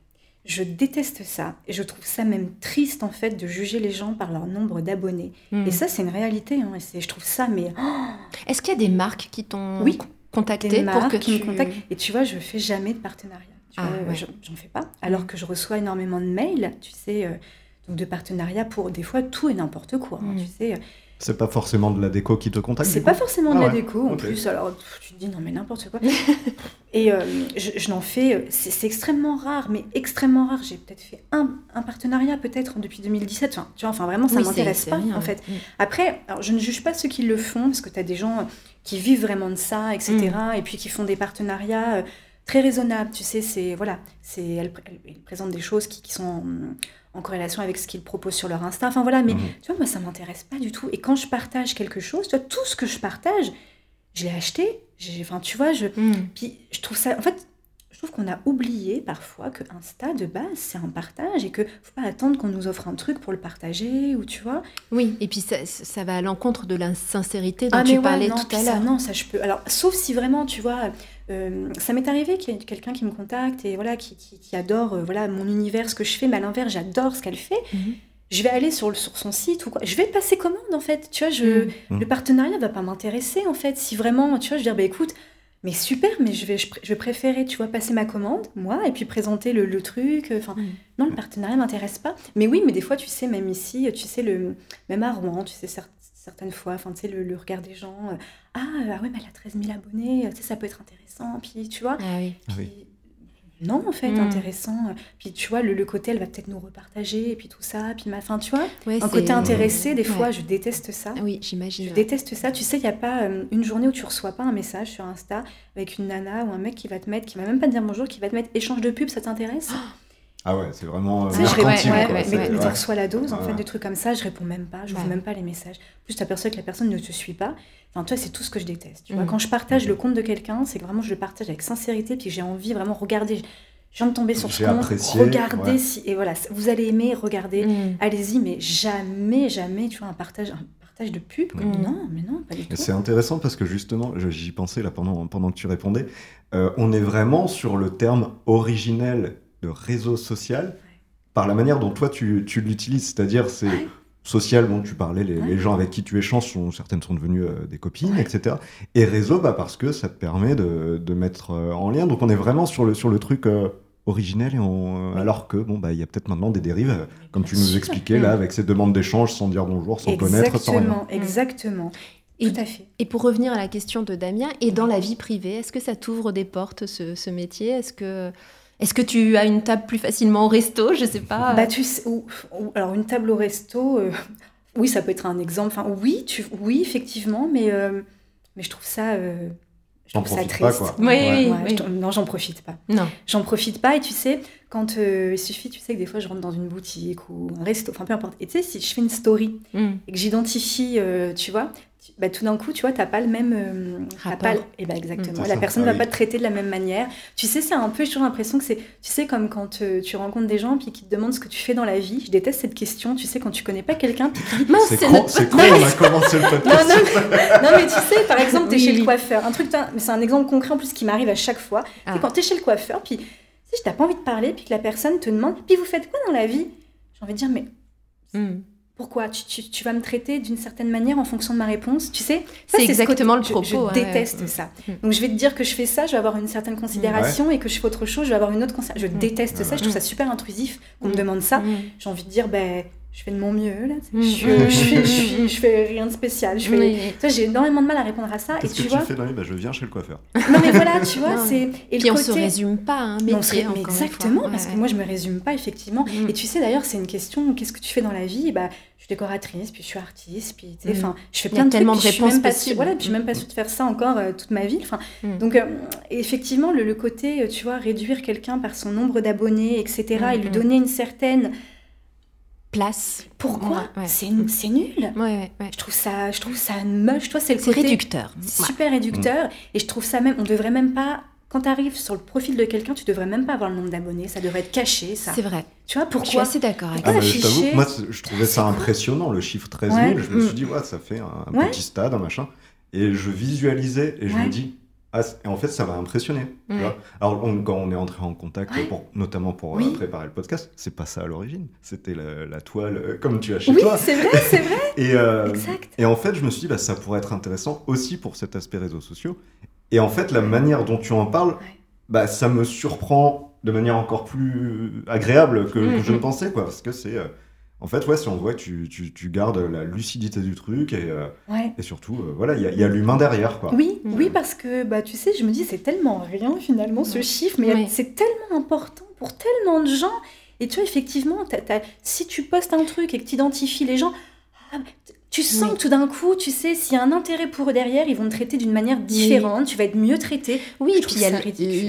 Je déteste ça et je trouve ça même triste en fait de juger les gens par leur nombre d'abonnés. Hmm. Et ça, c'est une réalité. Hein, et je trouve ça, mais. Oh *gasps* Est-ce qu'il y a des marques qui t'ont oui, contacté des marques qui me contactent Et tu vois, je fais jamais de partenariat. Ah, J'en fais pas. Alors hmm. que je reçois énormément de mails, tu sais, euh, donc de partenariat pour des fois tout et n'importe quoi. Hein, hmm. tu sais, c'est pas forcément de la déco qui te contacte C'est pas forcément de ah la déco en plus. Alors tu te dis non mais n'importe quoi. *laughs* et euh, je, n'en fais, euh, c'est extrêmement rare, mais extrêmement rare. J'ai peut-être fait un, un partenariat peut-être depuis 2017. Enfin, tu vois, enfin vraiment ça ne m'intéresse pas en fait. Mm. Après, alors, je ne juge pas ceux qui le font parce que tu as des gens qui vivent vraiment de ça, etc. Mm. Et puis qui font des partenariats euh, très raisonnables. Tu sais, c'est voilà, c'est elles, présentent des choses qui, qui sont en corrélation avec ce qu'ils proposent sur leur Insta. Enfin voilà, mais Mhm. tu vois, moi, ça m'intéresse pas du tout. Et quand je partage quelque chose, tu vois, tout ce que je partage, je l'ai acheté. J'ai- Enfin, tu vois, je. Mm. Puis je trouve ça. En fait, trouve qu'on a oublié parfois que Insta, de base, c'est un partage et que faut pas attendre qu'on nous offre un truc pour le partager ou tu vois. Oui, et puis ça, ça va à l'encontre de l'insincérité dont Ah, tu ouais, parlais non, tout à l'heure. Non, ça je peux. Alors, sauf si vraiment, tu vois, euh, ça m'est arrivé qu'il y ait quelqu'un qui me contacte et voilà, qui, qui- qui adore euh, voilà, mon univers, ce que je fais, mais à l'inverse, j'adore ce qu'elle fait. Mhm. Je vais aller sur, le, sur son site ou quoi. Je vais passer commande en fait. Tu vois, je, Mhm. le partenariat va pas m'intéresser en fait. Si vraiment, tu vois, je vais dire, bah écoute, mais super, mais je vais, je, vais préférer, tu vois, passer ma commande, moi, et puis présenter le, le truc. Enfin, Mhm. non, le partenariat m'intéresse pas. Mais oui, mais des fois, tu sais, même ici, tu sais, le, même à Rouen, tu sais, cer- certaines fois, enfin, tu sais, le, le regard des gens. euh, ah, ah ouais, mais elle a 13 000 abonnés, tu sais, ça peut être intéressant. Puis, tu vois, Ah oui. Ah oui. Non, en fait, Mm. intéressant. Puis, tu vois, le, le côté, elle va peut-être nous repartager, et puis tout ça. Puis, ma fin, tu vois, Ouais, un côté intéressé, des Ouais. fois, je déteste ça. Oui, j'imagine. Je déteste ça. Tu sais, il n'y a pas euh, une journée où tu reçois pas un message sur Insta avec une nana ou un mec qui va te mettre, qui va même pas te dire bonjour, qui va te mettre échange de pub, ça t'intéresse? Ah ouais, c'est vraiment euh, je réponds, mercantile, ouais, quoi. ouais, C'est- mais, mais tu ouais. reçois la dose, en Ouais, fait, des trucs comme ça, je réponds même pas, je Ouais. ouvre même pas les messages. Plus tu aperçois que la personne ne te suit pas. Enfin, toi, c'est tout ce que je déteste. Tu vois, Mm. quand je partage le compte de quelqu'un, c'est que vraiment, je le partage avec sincérité, puis j'ai envie vraiment regarder. Je viens de tomber sur ce compte, apprécié, regardez ouais. si. Et voilà, vous allez aimer, regardez. Mm. Allez-y, mais jamais, jamais, tu vois, un partage, un partage de pub. quoi. Mm. Non, mais non, pas du tout. C'est intéressant parce que justement, je- j'y pensais là pendant, pendant que tu répondais, euh, on est vraiment sur le terme originel de réseau social par la manière dont toi tu, tu l'utilises, c'est-à-dire c'est Ouais. social dont tu parlais, les, Ouais. les gens avec qui tu échanges, sont, certaines sont devenues euh, des copines, Ouais. etc. Et réseau, bah, parce que ça te permet de, de mettre euh, en lien. Donc on est vraiment sur le, sur le truc euh, originel, et on, Oui. alors que bon, bah, il y a peut-être maintenant des dérives, euh, comme tu nous expliquais là, avec ces demandes d'échange sans dire bonjour, sans connaître, sans rien. Exactement, exactement. Et, Tout à fait. et pour revenir à la question de Damien, et dans la vie privée, est-ce que ça t'ouvre des portes, ce, ce métier? Est-ce que, est que tu as une table plus facilement au resto? Je sais pas. Bah, tu sais, ou- ou- alors une table au resto, euh, oui, ça peut être un exemple. Enfin, oui, tu, oui, effectivement, mais, euh, mais je trouve ça, euh, je trouve ça pas, triste. quoi. Oui, Ouais. oui, Ouais, oui. je- non, j'en profite pas. Non. J'en profite pas. Et tu sais, quand euh, il suffit, tu sais que des fois, je rentre dans une boutique ou un resto, enfin peu importe. Et tu sais, si je fais une story Mm. et que j'identifie, euh, tu vois, bah, tout d'un coup, tu vois, t'as pas le même euh, Rapport. le- eh ben, exactement. Mm. La ça. personne Ah va oui. pas te traiter de la même manière. Tu sais, c'est un peu, j'ai toujours l'impression que c'est, tu sais, comme quand euh, tu rencontres des gens puis qui te demandent ce que tu fais dans la vie. Je déteste cette question. Tu sais, quand tu connais pas quelqu'un puis Mince, C'est con, notre- c'est con, on a commencé le non, podcast. non, non, mais tu sais, par exemple, tu es Oui, chez le coiffeur. Un truc, mais c'est un exemple concret en plus qui m'arrive à chaque fois. Ah. C'est quand tu es chez le coiffeur, puis tu sais, t'as pas envie de parler, puis que la personne te demande, puis vous faites quoi dans la vie? J'ai envie de dire, mais Mm. Pourquoi tu, tu- tu vas me traiter d'une certaine manière en fonction de ma réponse Tu sais? Ça, C'est ce exactement côté- le propos, Je, je ouais, déteste ouais. ça. Mm. Donc je vais te dire que je fais ça, je vais avoir une certaine considération, et que je fais autre chose, je vais avoir une autre considération. Je Mm. déteste ça, je trouve ça super intrusif qu'on me Mm. demande ça. Mm. J'ai envie de dire, ben, je fais de mon mieux, là. Je, je, je, je, je fais rien de spécial. Je fais, Oui. tu vois, j'ai énormément de mal à répondre à ça. Et Qu'est-ce tu que vois, tu fais dans les bah, Je viens chez le coiffeur. non mais voilà, tu vois, Non. c'est et Puis le on côté se résume pas un Mais on métier. se ré- mais encore une fois. exactement, parce Ouais, que moi je me résume pas effectivement. Mm. Et tu sais d'ailleurs, c'est une question qu'est-ce que tu fais dans la vie? Bah, je suis décoratrice, puis je suis artiste, puis tu sais, Mm. enfin, je fais Il y a plein de trucs. tellement de puis je suis réponses pas Voilà, puis je suis même pas sûre de faire ça encore euh, toute ma vie. Enfin, Mm. donc euh, effectivement, le, le côté, euh, tu vois, réduire quelqu'un par son nombre d'abonnés, etc., et lui donner une certaine. Place. Pourquoi Ouais, ouais. C'est nul. Ouais, ouais, ouais. Je trouve ça, je trouve ça moche. Toi, c'est le côté réducteur. Super réducteur. Et je trouve ça même, on devrait même pas, quand tu arrives sur le profil de quelqu'un, tu devrais même pas avoir le nombre d'abonnés. Ça devrait être caché, ça. C'est vrai. Tu vois, Je suis pourquoi assez d'accord avec Ah, Ah, mais ça. je t'avoue, affiché. que moi, je trouvais ça impressionnant, le chiffre 13 000. Ouais. Je me Mm. suis dit, ouais, ça fait un Ouais. petit stade, un machin. Et je visualisais et je Ouais. me dis, ah, et en fait, ça m'a impressionné. tu Ouais. vois. Alors, on- quand on est entré en contact, Ouais. pour, notamment pour Oui. euh, préparer le podcast, c'est pas ça à l'origine. C'était la, la toile euh, comme tu as chez Oui, toi. c'est vrai, c'est vrai. *laughs* Et, euh, Exact. et en fait, je me suis dit, bah, ça pourrait être intéressant aussi pour cet aspect réseaux sociaux. Et en fait, la manière dont tu en parles, Ouais. bah, ça me surprend de manière encore plus agréable que, que je ne pensais, quoi. Parce que c'est. En fait, ouais, si on voit que tu, tu, tu gardes la lucidité du truc et, euh, Ouais. et surtout, euh, voilà, il y a, l'humain derrière, quoi. Oui, Mm. oui, parce que bah, tu sais, je me dis, c'est tellement rien finalement ce Ouais. chiffre, mais Ouais. c'est tellement important pour tellement de gens. Et tu vois, effectivement, si tu postes un truc et que tu identifies les gens, ah, tu sens que tout d'un coup, tu sais, s'il y a un intérêt pour eux derrière, ils vont te traiter d'une manière différente, tu vas être mieux traité. Oui, et puis il y a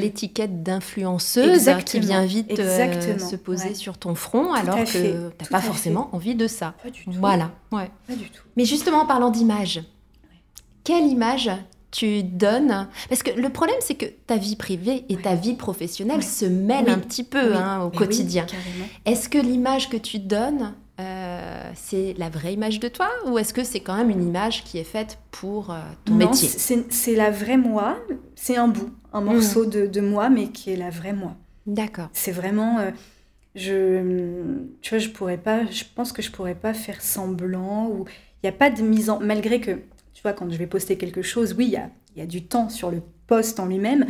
l'étiquette d'influenceuse qui vient vite euh, se poser sur ton front, alors que tu n'as pas forcément envie de ça. Pas du tout. Voilà, ouais. Pas du tout. Mais justement, en parlant d'image, quelle image tu donnes? Parce que le problème, c'est que ta vie privée et ta vie professionnelle se mêlent un petit peu hein, au quotidien. Est-ce que l'image que tu donnes, euh, c'est la vraie image de toi ou est-ce que c'est quand même une image qui est faite pour euh, ton non, métier? C'est la vraie moi, c'est un bout, un morceau mmh. de, moi, mais qui est la vraie moi. D'accord. C'est vraiment... Euh, je, tu vois, je pourrais pas, je pense que je pourrais pas faire semblant ou il n'y a pas de mise en... Malgré que tu vois, quand je vais poster quelque chose, oui, il y a, du temps sur le post en lui-même,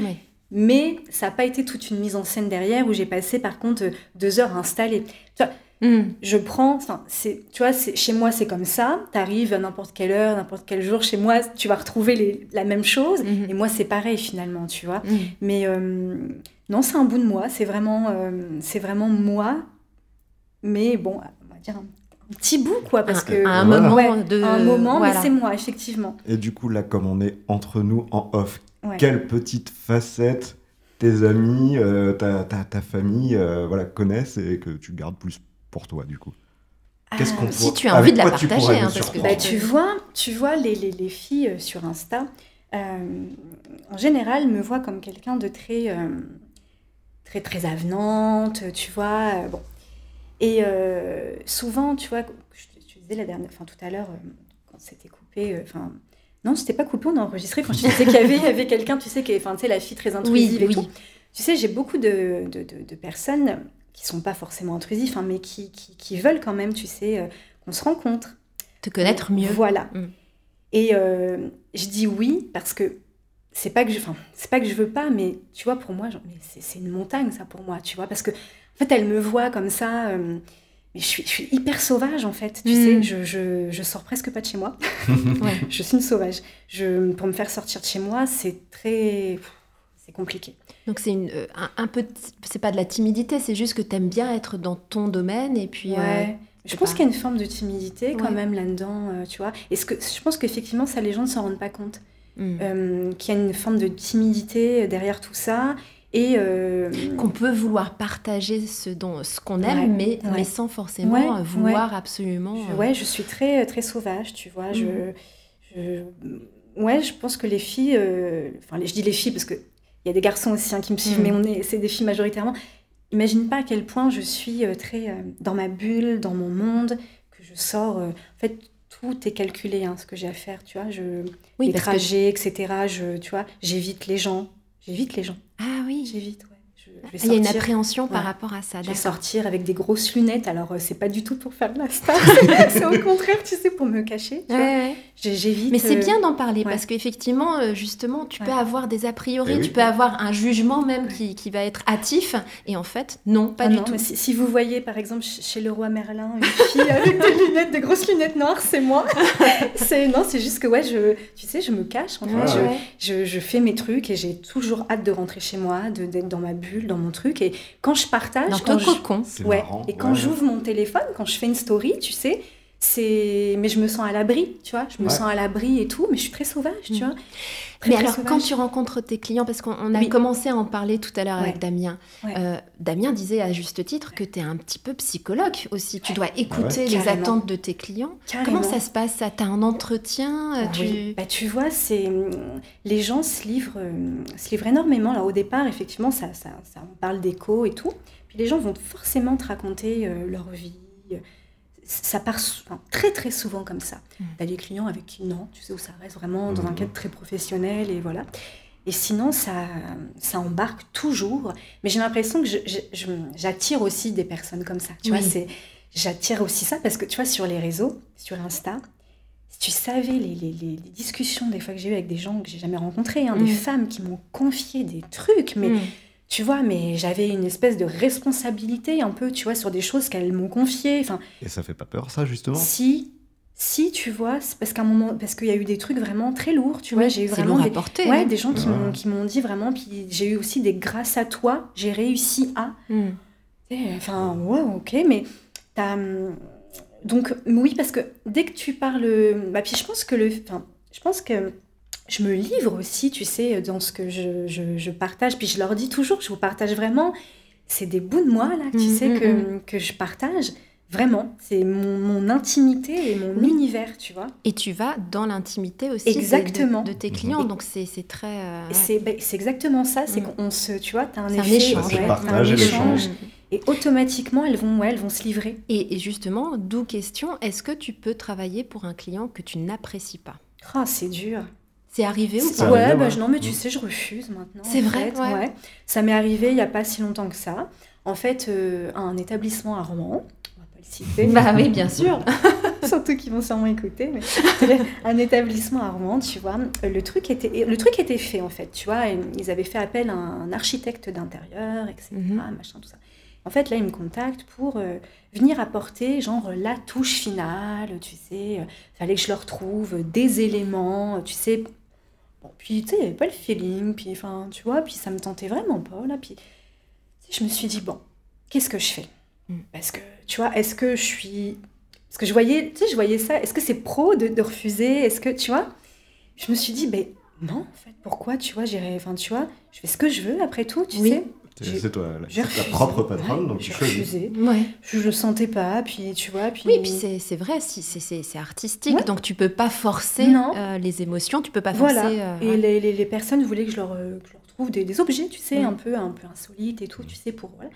mais ça n'a pas été toute une mise en scène derrière où j'ai passé par contre deux heures à installer. Tu vois, hmm. Je prends, enfin, c'est, tu vois, chez moi c'est comme ça. Tu arrives à n'importe quelle heure, n'importe quel jour, chez moi tu vas retrouver la même chose. Hmm. Et moi c'est pareil finalement, tu vois. Hmm. Mais euh, non, c'est un bout de moi. C'est vraiment, euh, c'est vraiment moi. Mais bon, on va dire petit bout, quoi, parce que... un moment de... un moment, mais c'est moi, effectivement. Et du coup, là, comme on est entre nous en off, quelle petite facette tes amis, euh, ta, ta, ta, famille euh, voilà, connaissent et que tu gardes plus pour toi, du coup Qu'est-ce qu'on Si tu as envie de la partager, hein, parce que... Bah, tu vois, tu vois les, les, les filles euh, sur Insta, en général, me voient comme quelqu'un de très... très très avenante, tu vois. bon, et euh, souvent, tu vois, je, disais la dernière, enfin tout à l'heure, euh, quand c'était coupé, euh, enfin. non, c'était pas coupé, on a enregistré quand je disais qu'il y avait, avait quelqu'un, tu sais, qui enfin, tu sais, la fille très intrusive et tout. Tu sais, j'ai beaucoup de, de, de, personnes qui sont pas forcément intrusives, hein, mais qui, qui, qui, veulent quand même, tu sais, qu'on se rencontre. Te connaître mieux. Voilà. Mm. Et je dis oui parce que c'est pas que je, enfin, c'est pas que je veux pas, mais tu vois, pour moi, c'est une montagne, ça, pour moi, tu vois, parce que en fait, elle me voit comme ça. Euh, mais je suis, je suis, hyper sauvage en fait, tu sais, mm. je, je, je, sors presque pas de chez moi. *laughs* Je suis une sauvage. Je, pour me faire sortir de chez moi, c'est très... C'est compliqué. Donc c'est une, euh, un, peu... C'est pas de la timidité, c'est juste que tu aimes bien être dans ton domaine et puis... Euh, ouais. je pense qu'il y a une forme de timidité quand même là-dedans, tu vois. Et ce que, je pense qu'effectivement, ça, les gens ne s'en rendent pas compte. Mm. qu'il y a une forme de timidité derrière tout ça et euh, qu'on peut vouloir partager ce dont ce qu'on aime mais, mais sans forcément vouloir absolument je, ouais je suis très très sauvage tu vois je, mhm. je, ouais je pense que les filles euh, enfin je dis les filles parce que il y a des garçons aussi hein, qui me suivent mhm. mais on est c'est des filles majoritairement imagine pas à quel point je suis euh, très dans ma bulle dans mon monde que je sors en fait tout est calculé hein, ce que j'ai à faire tu vois je les trajets etc je tu vois j'évite les gens j'évite les gens ah oui. J'évite, ouais. Il y a une appréhension par rapport à ça. Je vais sortir avec des grosses lunettes. Alors, euh, c'est pas du tout pour faire de la star. *laughs* c'est au contraire, tu sais, pour me cacher. J'évite. Mais c'est euh, bien d'en parler parce qu'effectivement, euh, justement, tu peux avoir des a priori, eh tu peux avoir un jugement même qui, qui, va être hâtif. Et en fait, non, pas ah du tout. Si, vous voyez, par exemple, chez le roi Merlin, une fille avec des lunettes, des grosses lunettes noires, c'est moi. *laughs* c'est non, c'est juste que ouais, je, tu sais, je me cache. En fait. je, je, fais mes trucs et j'ai toujours hâte de rentrer chez moi, d'être dans ma bulle, dans mon truc. Et quand je partage, dans quand cocon. Ouais. Et quand j'ouvre mon téléphone, quand je fais une story, tu sais, c'est mais je me sens à l'abri tu vois. Je me sens à l'abri et tout mais je suis très sauvage tu mm. vois. Mais alors quand tu rencontres tes clients parce qu'on a commencé à en parler tout à l'heure avec Damien. Euh, Damien disait à juste titre que tu es un petit peu psychologue aussi. Tu dois écouter les attentes de tes clients. Comment ça se passe? Ça as un entretien euh, tu... Bah, tu vois c'est hum, les gens se livrent hum, se livrent énormément là au départ effectivement ça, ça, ça on parle d'écho et tout. Puis les gens vont forcément te raconter euh, leur vie ça part très très souvent comme ça. Mmh. Tu as des clients avec qui non, tu sais, où ça reste vraiment dans un mmh. cadre très professionnel et voilà. Et sinon, ça, ça embarque toujours. Mais j'ai l'impression que j'attire aussi des personnes comme ça. Tu vois, c'est, j'attire aussi ça parce que tu vois, sur les réseaux, sur Insta, si tu savais les, les, les discussions des fois que j'ai eues avec des gens que j'ai jamais rencontrés, hein, des mmh. femmes qui m'ont confié des trucs, mais tu vois, mais j'avais une espèce de responsabilité un peu, tu vois, sur des choses qu'elles m'ont confiées. Enfin, Et ça fait pas peur, ça, justement? Si, si, tu vois, c'est parce qu'à un moment, parce qu'il y a eu des trucs vraiment très lourds, tu vois, j'ai eu vraiment des, ouais, des gens qui m'ont qui m'ont dit vraiment, puis j'ai eu aussi des grâce à toi, j'ai réussi à. Hmm. Enfin, ouais, ok, mais t'as, hum, donc oui, parce que dès que tu parles, bah, puis je pense que le, enfin, je pense que je me livre aussi, tu sais, dans ce que je, je, je, partage. Puis je leur dis toujours, je vous partage vraiment. C'est des bouts de moi là, tu Mm, sais, mm, que, mm. que je partage. Vraiment, c'est mon, mon intimité et mon Oui. univers, tu vois. Et tu vas dans l'intimité aussi de- de- Exactement. De, tes clients, donc c'est c'est très... euh, Et C'est c'est exactement ça, c'est qu'on se, tu vois, t'as un C'est un effet, échange. Ouais, partage un et échange. l'échange. Et automatiquement, elles vont, ouais, elles vont se livrer. Et, et justement, d'où question, est-ce que tu peux travailler pour un client que tu n'apprécies pas? Ah, c'est dur. C'est arrivé ou pas ouais, bah, ouais. non, mais tu Mm. sais, je refuse maintenant. C'est vrai, fait, ouais. Ça m'est arrivé il n'y a pas si longtemps que ça. En fait, euh, un établissement à Rouen, on va pas le citer. Bah oui, bien sûr. *laughs* Surtout qu'ils vont sûrement écouter, mais *laughs* un établissement à Rouen, tu vois, le truc était, le truc était fait en fait, tu vois, ils avaient fait appel à un architecte d'intérieur, etc., Mhm. machin, tout ça. En fait, là, ils me contactent pour euh, venir apporter, genre, la touche finale, tu sais, euh, fallait que je leur trouve des éléments, tu sais. Bon, puis, tu sais, il n'y avait pas le feeling, puis, enfin, tu vois, puis ça me tentait vraiment pas, là, puis, je me suis dit, bon, qu'est-ce que je fais? Mm. Parce que, tu vois, est-ce que je suis... Parce que je voyais, tu sais, je voyais ça, est-ce que c'est pro de, de refuser? Est-ce que, tu vois? Je me suis dit, ben non, en fait, pourquoi, tu vois, j'irai, enfin, tu vois, je fais ce que je veux, après tout, tu Oui. sais. C'est toi, la, propre patronne, Ouais, donc tu refusé. Ouais. Je le sentais pas, puis tu vois, puis... Oui, puis c'est c'est vrai, si, c'est- c'est c'est artistique, Ouais. donc tu peux pas forcer Non. euh, les émotions, tu peux pas forcer... Voilà. euh, Et ouais. les, les- les personnes voulaient que je leur, euh, que je leur trouve des, des objets, tu sais, Mm. un peu un peu insolites et tout, tu sais, pour voilà.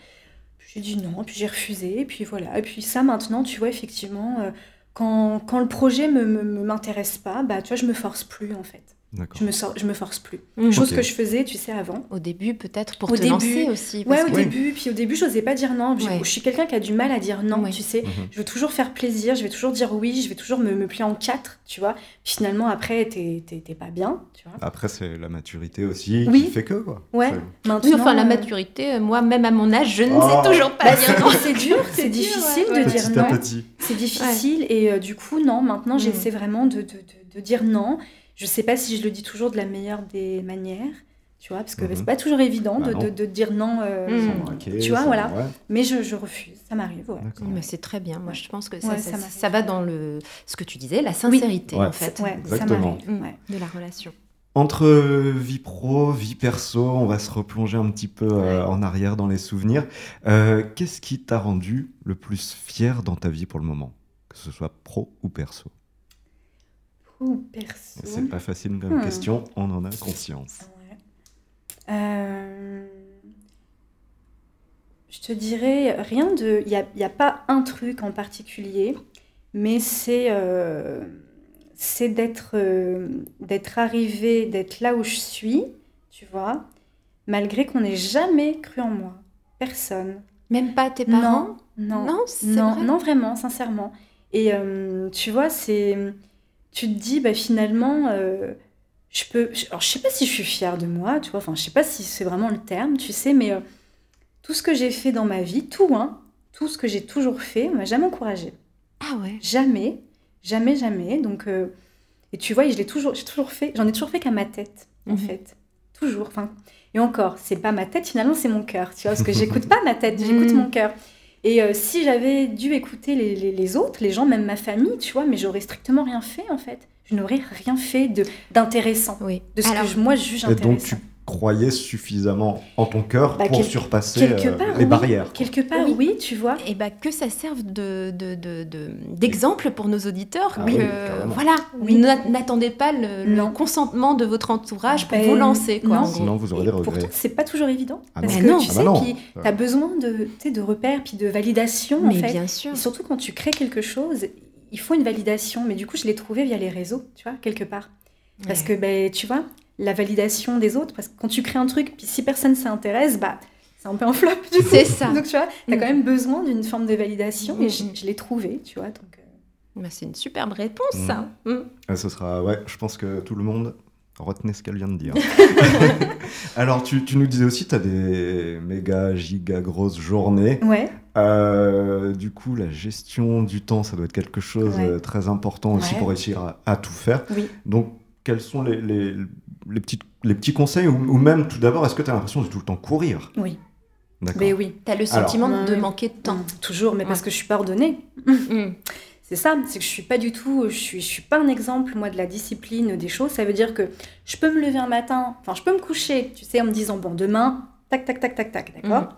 J'ai dit non, puis j'ai refusé, et puis voilà. Et puis ça, maintenant, tu vois, effectivement, euh, quand, quand le projet me, me, me m'intéresse pas, bah tu vois, je me force plus en fait. Je me sors, je me force plus. Mm. Chose que je faisais, tu sais, avant. Au début, peut-être pour Au te début. lancer aussi. Ouais, parce au que- Oui. début, puis au début, j'osais pas dire non. Je, Ouais. je suis quelqu'un qui a du mal à dire non, Ouais. tu sais. Mhm. Je veux toujours faire plaisir, je vais toujours dire oui, je vais toujours me, me plier en quatre, tu vois. Puis finalement, après, t'es, pas bien, tu vois. Après, c'est la maturité aussi Oui. qui fait que, quoi. Ouais. Maintenant, Oui, enfin, la maturité, euh, moi, même à mon âge, je ne Oh. sais toujours pas bah, dire c'est, non. c'est dur, *laughs* c'est, difficile ouais, de ouais. dire non. C'est difficile et euh, du coup, non, maintenant, Mm. j'essaie vraiment de, de, de, de dire non. Je sais pas si je le dis toujours de la meilleure des manières, tu vois, parce que Mhm. c'est pas toujours évident Bah de, non. de, de dire non, euh, Mm. Tu vois, voilà. ouais, mais je, je refuse, ça m'arrive, ouais. Mais c'est très bien. Moi, je pense que ça, Ouais, ça, ça m'arrive. ça va dans le ce que tu disais, la sincérité, en fait, ça Mm. ouais. de la relation. Entre vie pro, vie perso, on va se replonger un petit peu euh, en arrière dans les souvenirs. Euh, Qu'est-ce qui t'a rendu le plus fier dans ta vie pour le moment? Que ce soit pro ou perso? C'est pas facile comme Hmm. question, on en a conscience. Ouais. Euh, Je te dirais rien de. Il n'y a, y a pas un truc en particulier, mais c'est euh, c'est d'être euh, d'être arrivé, d'être là où je suis, tu vois, malgré qu'on n'ait jamais cru en moi. Personne. Même pas tes parents? Non, non, Non, non, vrai. non, vraiment, sincèrement. Et euh, tu vois, c'est. Tu te dis, bah, finalement, euh, je peux. Alors, je sais pas si je suis fière de moi, tu vois, enfin, je sais pas si c'est vraiment le terme, tu sais, mais euh, tout ce que j'ai fait dans ma vie, tout, hein, tout ce que j'ai toujours fait, m'a jamais encouragée. Ah ouais. Jamais, jamais, jamais. Donc, euh, et tu vois, je l'ai toujours, j'ai toujours fait, j'en ai toujours fait qu'à ma tête, en Mhm. fait. Toujours. Enfin, et encore, c'est pas ma tête, finalement, c'est mon cœur, tu vois, parce que *laughs* j'écoute pas ma tête, j'écoute Mhm. mon cœur. Et euh, si j'avais dû écouter les, les- les autres, les gens, même ma famille, tu vois, mais j'aurais strictement rien fait, en fait. Je n'aurais rien fait de d'intéressant, Oui. de ce Alors, que je- moi je juge Et donc intéressant. tu croyais suffisamment en ton cœur Bah, pour quel- surpasser euh, les oui. barrières. Quelque part, Oui. oui, tu vois. Et bah, que ça serve de, de, de- de- d'exemple pour nos auditeurs. Ah que, oui, voilà, n'attendez pas le, consentement de votre entourage pour Ben, vous lancer. Quoi, non. Sinon vous aurez des regrets. pourtant, c'est pas toujours évident. Ah parce non. que non. tu Ah sais, bah non. puis tu as besoin de, de repères, puis de validation, en Mais fait. bien sûr. Et surtout quand tu crées quelque chose, il faut une validation. Mais du coup, je l'ai trouvé via les réseaux, tu vois, quelque part. Parce Ouais. que, ben, tu vois, la validation des autres, parce que quand tu crées un truc, puis si personne s'intéresse, bah, c'est un peu un flop, du coup. C'est ça. Donc, tu vois, tu as Mm. quand même besoin d'une forme de validation, et je, Mm. je l'ai trouvé, tu vois. Donc, euh, Bah, c'est une superbe réponse, ça. Mm. Ah, ce sera, ouais, je pense que tout le monde retenez ce qu'elle vient de dire. *laughs* Alors, tu, tu nous disais aussi, tu as des méga, giga grosses journées. ouais. Euh, du coup, la gestion du temps, ça doit être quelque chose Ouais. de très important aussi Ouais. pour réussir à, à tout faire. Oui. Donc, quels sont les, les, les petits, les petits conseils ou, ou même, tout d'abord, est-ce que tu as l'impression de tout le temps courir? Oui. D'accord. Mais oui. T'as le Alors. sentiment de manquer de temps. Mm. Toujours, mais parce que je suis pas ordonnée. Mm. *laughs* c'est ça, c'est que je suis pas du tout, je suis, je suis pas un exemple, moi, de la discipline des choses. Ça veut dire que je peux me lever un matin, enfin, je peux me coucher, tu sais, en me disant, bon, demain, tac, tac, tac, tac, tac, d'accord? Mhm.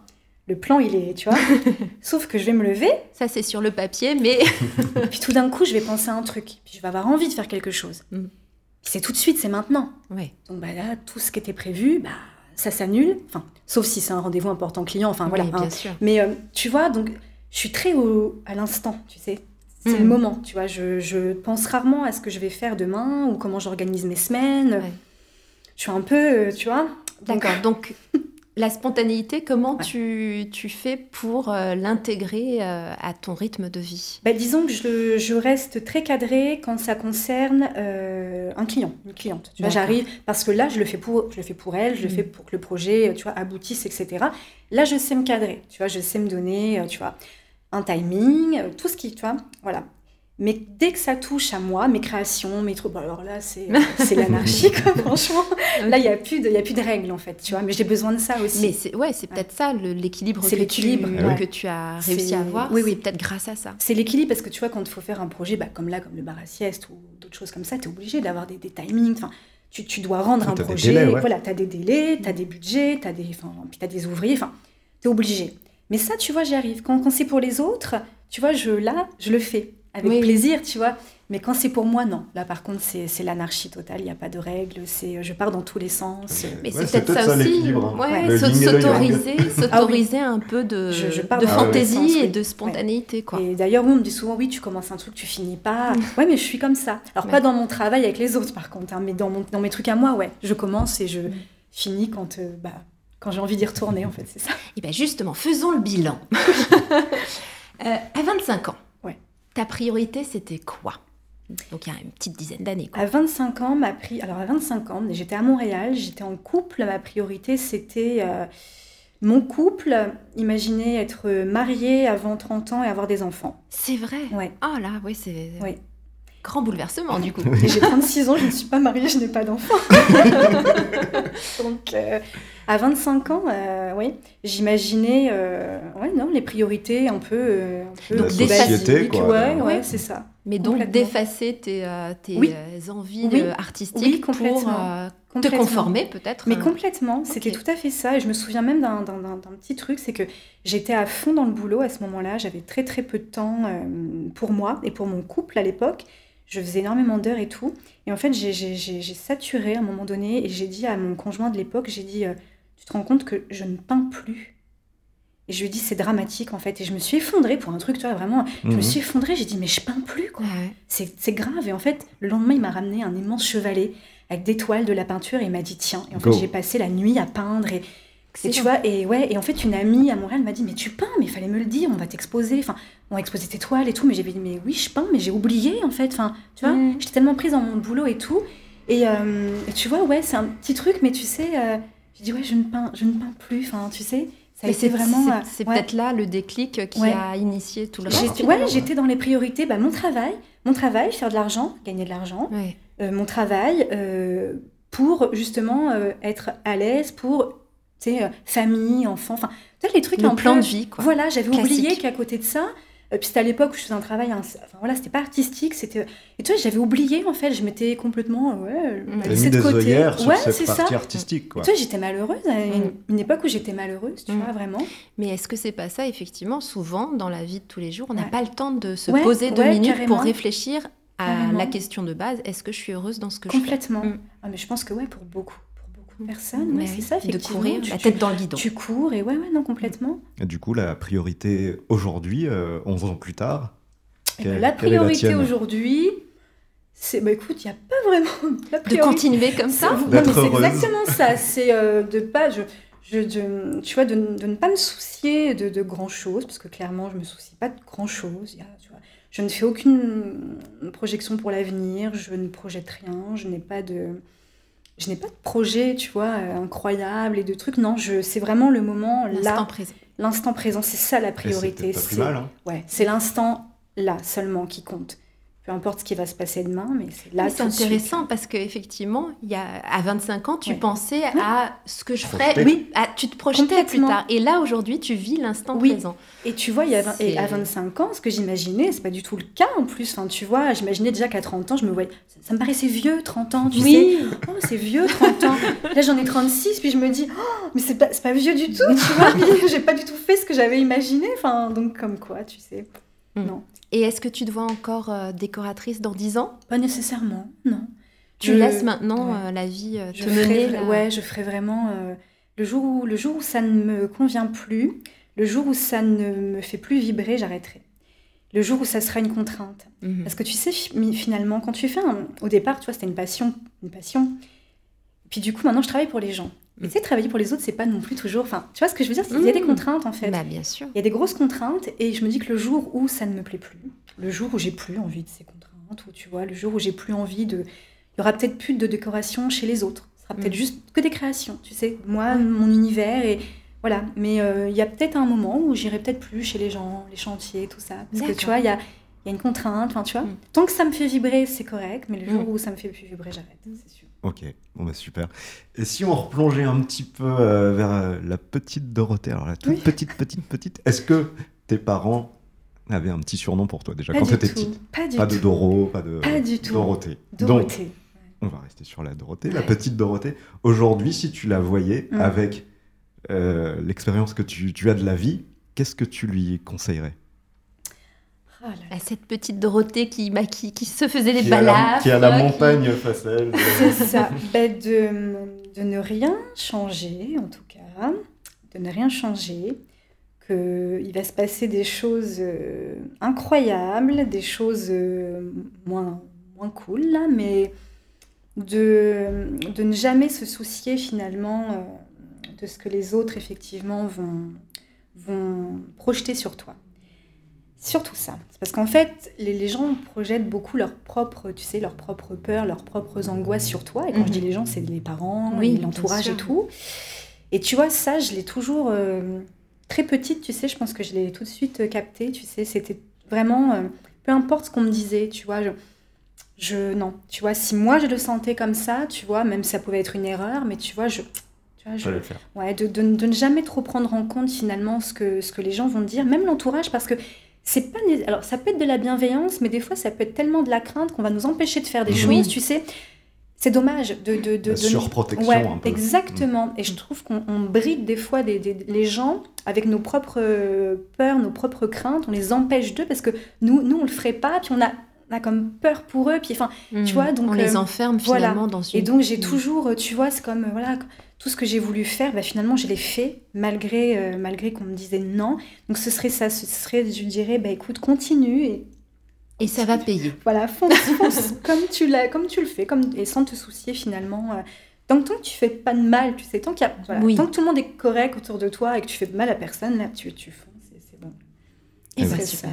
Le plan, il est, tu vois. *laughs* Sauf que je vais me lever, Ça, c'est sur le papier, mais et puis tout d'un coup, je vais penser à un truc. Puis je vais avoir envie de faire quelque chose. Mhm. C'est tout de suite, c'est maintenant. Donc bah, là, tout ce qui était prévu, bah, ça s'annule. Enfin, sauf si c'est un rendez-vous important client. Enfin, voilà. Oui, hein. bien sûr. Mais euh, tu vois, donc, je suis très au, à l'instant, tu sais. C'est Mhm. le moment, tu vois. Je, je pense rarement à ce que je vais faire demain ou comment j'organise mes semaines. Ouais. Je suis un peu, euh, tu vois. donc- D'accord. Donc, *laughs* la spontanéité, comment Ouais. tu, tu fais pour euh, l'intégrer euh, à ton rythme de vie? Bah, disons que je, je reste très cadrée quand ça concerne euh, un client, une cliente. Tu vois, j'arrive parce que là, je le fais pour, je le fais pour elle, je le fais pour que le projet, tu vois, aboutisse, etc. Là, je sais me cadrer. Tu vois, je sais me donner, tu vois, un timing, tout ce qui, tu vois, voilà. Mais dès que ça touche à moi, mes créations, mes trucs, bah, alors là, c'est *laughs* c'est l'anarchie, quoi, franchement. Là, il n'y a, plus de- y a plus de règles, en fait, tu vois. Mais j'ai besoin de ça aussi. Mais c'est ouais, c'est peut-être ça le- l'équilibre C'est que, l'équilibre, tu, ouais. que tu as réussi C'est- à avoir. oui, oui. C'est peut-être grâce à ça. C'est l'équilibre parce que tu vois, quand il faut faire un projet, bah, comme là, comme le bar à sieste ou d'autres choses comme ça, tu es obligé d'avoir des, des timings. Enfin, tu, tu dois rendre un projet. délais, ouais. Voilà, tu as des délais, tu as des budgets, tu as, des, puis t'as des ouvriers. Enfin, tu es obligé. Mais ça, tu vois, j'y arrive. Quand, quand c'est pour les autres, tu vois, je, là, je le fais avec Oui. plaisir, tu vois. Mais quand c'est pour moi, non. Là, par contre, c'est l'anarchie totale. Il n'y a pas de règles. C'est, je pars dans tous les sens. Mais Ouais, c'est peut-être ça, aussi. hein. Ouais, Le s'au- yin et le yang. s'autoriser, s'autoriser un peu de, Je- je fantaisie sens, et de spontanéité, quoi. Et d'ailleurs, oui, on me dit souvent, oui, tu commences un truc, tu finis pas. *laughs* Ouais, mais je suis comme ça. Alors, Ouais. pas dans mon travail avec les autres, par contre, hein, mais dans, mon, dans mes trucs à moi, ouais. Je commence et je finis quand, euh, bah, quand j'ai envie d'y retourner, en fait, c'est ça. *laughs* Et bien justement, faisons le bilan. *laughs* Euh, à 25 ans. Ta priorité, c'était quoi? Donc il y a une petite dizaine d'années. À 25 ans, ma pri... Alors, à 25 ans, j'étais à Montréal, j'étais en couple. Ma priorité, c'était euh, mon couple. Imaginez être mariée avant 30 ans et avoir des enfants. C'est vrai? Ouais. Ah là, oui, c'est Oui. Grand bouleversement du coup. J'ai 36 ans, je ne suis pas mariée, je n'ai pas d'enfant. *laughs* Donc, euh, à 25 ans, euh, oui, j'imaginais, euh, ouais, non, les priorités un peu, euh, un peu Donc, basiques, société, quoi. Ouais, ouais, Ouais. c'est ça. Mais donc d'effacer tes, euh, tes Oui. envies Oui. artistiques Oui, pour euh, te conformer peut-être. Mais complètement, c'était tout à fait ça. Et je me souviens même d'un petit truc, c'est que j'étais à fond dans le boulot à ce moment-là. J'avais très très peu de temps euh, pour moi et pour mon couple à l'époque. Je faisais énormément d'heures et tout. Et en fait, j'ai- saturé à un moment donné et j'ai dit à mon conjoint de l'époque, j'ai dit, euh, tu te rends compte que je ne peins plus? Et je lui ai dit, c'est dramatique en fait. Et je me suis effondrée pour un truc, tu vois, vraiment. Je me Mhm. suis effondrée, j'ai dit, mais je peins plus quoi. Ouais. C'est c'est grave. Et en fait, le lendemain, il m'a ramené un immense chevalet avec des toiles, de la peinture, et il m'a dit tiens. Et en Go. fait, j'ai passé la nuit à peindre. Et, et tu vois, et ouais, et en fait, une amie à Montréal m'a dit mais tu peins, mais il fallait me le dire, on va t'exposer. Enfin, on va exposer tes toiles et tout. Mais j'ai dit mais oui, je peins, mais j'ai oublié en fait. Enfin, tu vois, Mhm. j'étais tellement prise dans mon boulot et tout. Et, euh, et tu vois, ouais, c'est un petit truc, mais tu sais, euh, j'ai dit ouais, je ne peins, je ne peins plus. Enfin, tu sais, ça c'est vraiment. c'est- euh, ouais. peut-être là le déclic qui Ouais. a initié tout le reste. ouais, j'étais dans les priorités, bah, mon travail, mon travail, faire de l'argent, gagner de l'argent, Ouais. euh, mon travail pour justement être à l'aise pour tu sais, euh, famille, enfants, enfin peut-être les trucs Le un plan peu- de vie, quoi. Voilà, j'avais oublié qu'à côté de ça, euh, puis c'était à l'époque où je faisais un travail, un- enfin voilà, c'était pas artistique, c'était et tu vois, j'avais oublié en fait, je m'étais complètement euh, ouais, mis de des côté. œillères sur ouais, cette c'est ça. partie artistique, quoi. Tu vois, j'étais malheureuse, à une, Mm. une époque où j'étais malheureuse, tu Mm. vois, vraiment. Mais est-ce que c'est pas ça, effectivement, souvent dans la vie de tous les jours, on n'a Ouais. pas le temps de se Ouais, poser deux ouais, minutes carrément. pour réfléchir à Carrément. la question de base est-ce que je suis heureuse dans ce que je fais? Complètement. Mm. Ah, mais je pense que ouais, pour beaucoup, Mais ouais, c'est ça, De courir, tu, la tête dans le guidon. tu cours et ouais, ouais, non, complètement. Et du coup, la priorité aujourd'hui, euh, 11 ans plus tard, Eh quelle, ben, la priorité aujourd'hui, c'est, bah écoute, il n'y a pas vraiment *laughs* la De continuer comme ça Non, mais D'être c'est exactement ça. C'est euh, de pas, je, je, de- tu vois, de, de ne pas me soucier de, de grand chose, parce que clairement, je me soucie pas de grand chose. Il y a, tu vois, je ne fais aucune projection pour l'avenir, je ne projette rien, je n'ai pas de, je n'ai pas de projet, tu vois, euh, incroyable et de trucs. Non, je, c'est vraiment le moment L'instant là, présent. l'instant présent. C'est ça la c'est priorité. peut-être pas plus C'est- mal, hein. Ouais, c'est l'instant là seulement qui compte. Peu importe ce qui va se passer demain, mais c'est là. C'est intéressant parce qu'effectivement, il y a, à 25 ans, tu pensais à ce que je ferais. Oui, tu te projetais plus tard. Et là, aujourd'hui, tu vis l'instant présent. Et tu vois, il y a, et à 25 ans, ce que j'imaginais, c'est pas du tout le cas en plus. Enfin, tu vois, j'imaginais déjà qu'à 30 ans, je me voyais. Ça, me paraissait vieux, 30 ans, tu oui. sais. Oh, c'est vieux, 30 ans. Là, j'en ai 36, puis je me dis, oh, mais c'est pas, pas vieux du tout, tu vois. *laughs* J'ai pas du tout fait ce que j'avais imaginé. Enfin, donc, comme quoi, tu sais. Hmm. Non. Et est-ce que tu te vois encore euh, décoratrice dans 10 ans? Pas nécessairement, non. Tu laisses maintenant euh, la vie euh, te je mener Ouais, je ferai vraiment... le, jour où, le jour où ça ne me convient plus, le jour où ça ne me fait plus vibrer, j'arrêterai. Le jour où ça sera une contrainte. Mhm. Parce que tu sais, finalement, quand tu fais un... Au départ, tu vois, c'était une passion. Une passion. Puis du coup, maintenant, je travaille pour les gens. Et tu sais, travailler pour les autres, c'est pas non plus toujours. Enfin, tu vois ce que je veux dire? Il y a des mmh. contraintes en fait. Bah, bien sûr. Il y a des grosses contraintes et je me dis que le jour où ça ne me plaît plus, le jour où j'ai plus envie de ces contraintes, ou tu vois, le jour où j'ai plus envie de. Il y aura peut-être plus de décoration chez les autres. Ce sera peut-être mmh. juste que des créations, tu sais. Moi, mon univers et. Voilà. Mais euh, il y a peut-être un moment où j'irai peut-être plus chez les gens, les chantiers, tout ça. Parce que tu vois, il y a. Il y a une contrainte, enfin, tu vois. Mmh. Tant que ça me fait vibrer, c'est correct, mais le jour où ça me fait plus vibrer, j'arrête, c'est sûr. Ok, bon bah super. Et si on replongeait un petit peu euh, vers euh, la petite Dorothée, alors la toute petite, petite, petite, est-ce que tes parents avaient un petit surnom pour toi déjà quand tu étais petite? Pas du pas tout. de Doro, pas de pas du tout. Dorothée. Dorothée. Donc, on va rester sur la Dorothée, la petite Dorothée. Aujourd'hui, si tu la voyais mm. avec euh, l'expérience que tu, tu as de la vie, qu'est-ce que tu lui conseillerais? Oh cette petite Dorothée qui, bah, qui, qui, se faisait des balades. Qui a la montagne face à elle. *laughs* C'est ça. Ben, de, de, ne rien changer, en tout cas. De ne rien changer. Qu'il va se passer des choses euh, incroyables, des choses euh, moins, moins cool, là, mais de, de ne jamais se soucier finalement euh, de ce que les autres, effectivement, vont, vont projeter sur toi. Surtout ça. Parce qu'en fait, les, gens projettent beaucoup leurs propres, tu sais, leurs propres peurs, leurs propres angoisses sur toi. Et quand je dis mhm. les gens, c'est les parents, l'entourage et tout. Et tu vois, ça, je l'ai toujours euh, très petite, tu sais, je pense que je l'ai tout de suite euh, capté, tu sais, c'était vraiment, euh, peu importe ce qu'on me disait, tu vois, je, je, non, tu vois, si moi je le sentais comme ça, tu vois, même ça pouvait être une erreur, mais tu vois, je, tu vois, je, ouais, de, de, de, ne jamais trop prendre en compte finalement ce que, ce que les gens vont dire, même l'entourage, parce que c'est pas alors ça peut être de la bienveillance mais des fois ça peut être tellement de la crainte qu'on va nous empêcher de faire des choses tu sais. C'est dommage de de, de, surprotection ouais, un peu. exactement. Et je trouve qu'on bride des fois des, les gens avec nos propres peurs nos propres craintes on les empêche d'eux parce que nous nous on le ferait pas puis on a a comme peur pour eux puis enfin tu mmh. vois donc on les euh, enferme finalement dans une et donc j'ai toujours tu vois c'est comme voilà tout ce que j'ai voulu faire, bah, finalement, je l'ai fait, malgré, euh, malgré qu'on me disait non. Donc, ce serait ça, ce serait, je dirais, bah, écoute, continue et... Et ça va payer. Voilà, fonce, *laughs* fonce comme, tu l'as, comme tu le fais, comme, et sans te soucier finalement. Euh, tant, que tu fais pas de mal, tu sais, tant, qu'il a, tant que tout le monde est correct autour de toi et que tu fais de mal à personne, là, tu, tu fonces, c'est bon. Et, bah, super.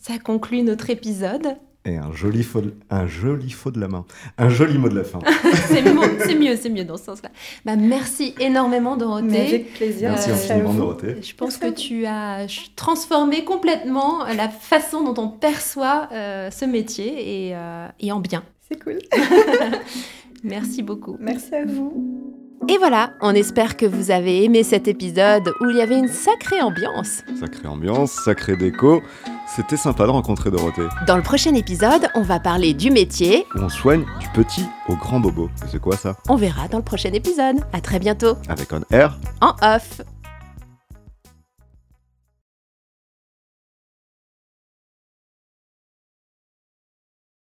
Ça conclut notre épisode. Et un joli, faux, un joli faux de la main. Un joli mot de la fin. *laughs* c'est mieux, c'est mieux dans ce sens-là. Bah, merci énormément, Dorothée. avec plaisir. Merci euh, infiniment, Dorothée. Je pense que tu as transformé complètement la façon dont on perçoit euh, ce métier et, euh, et en bien. C'est cool. *laughs* merci beaucoup. Merci à vous. Et voilà, on espère que vous avez aimé cet épisode où il y avait une sacrée ambiance. Sacrée ambiance, sacrée déco. C'était sympa de rencontrer Dorothée. Dans le prochain épisode, on va parler du métier. Où on soigne du petit au grand bobo. C'est quoi ça? On verra dans le prochain épisode. À très bientôt. Avec un R. En off.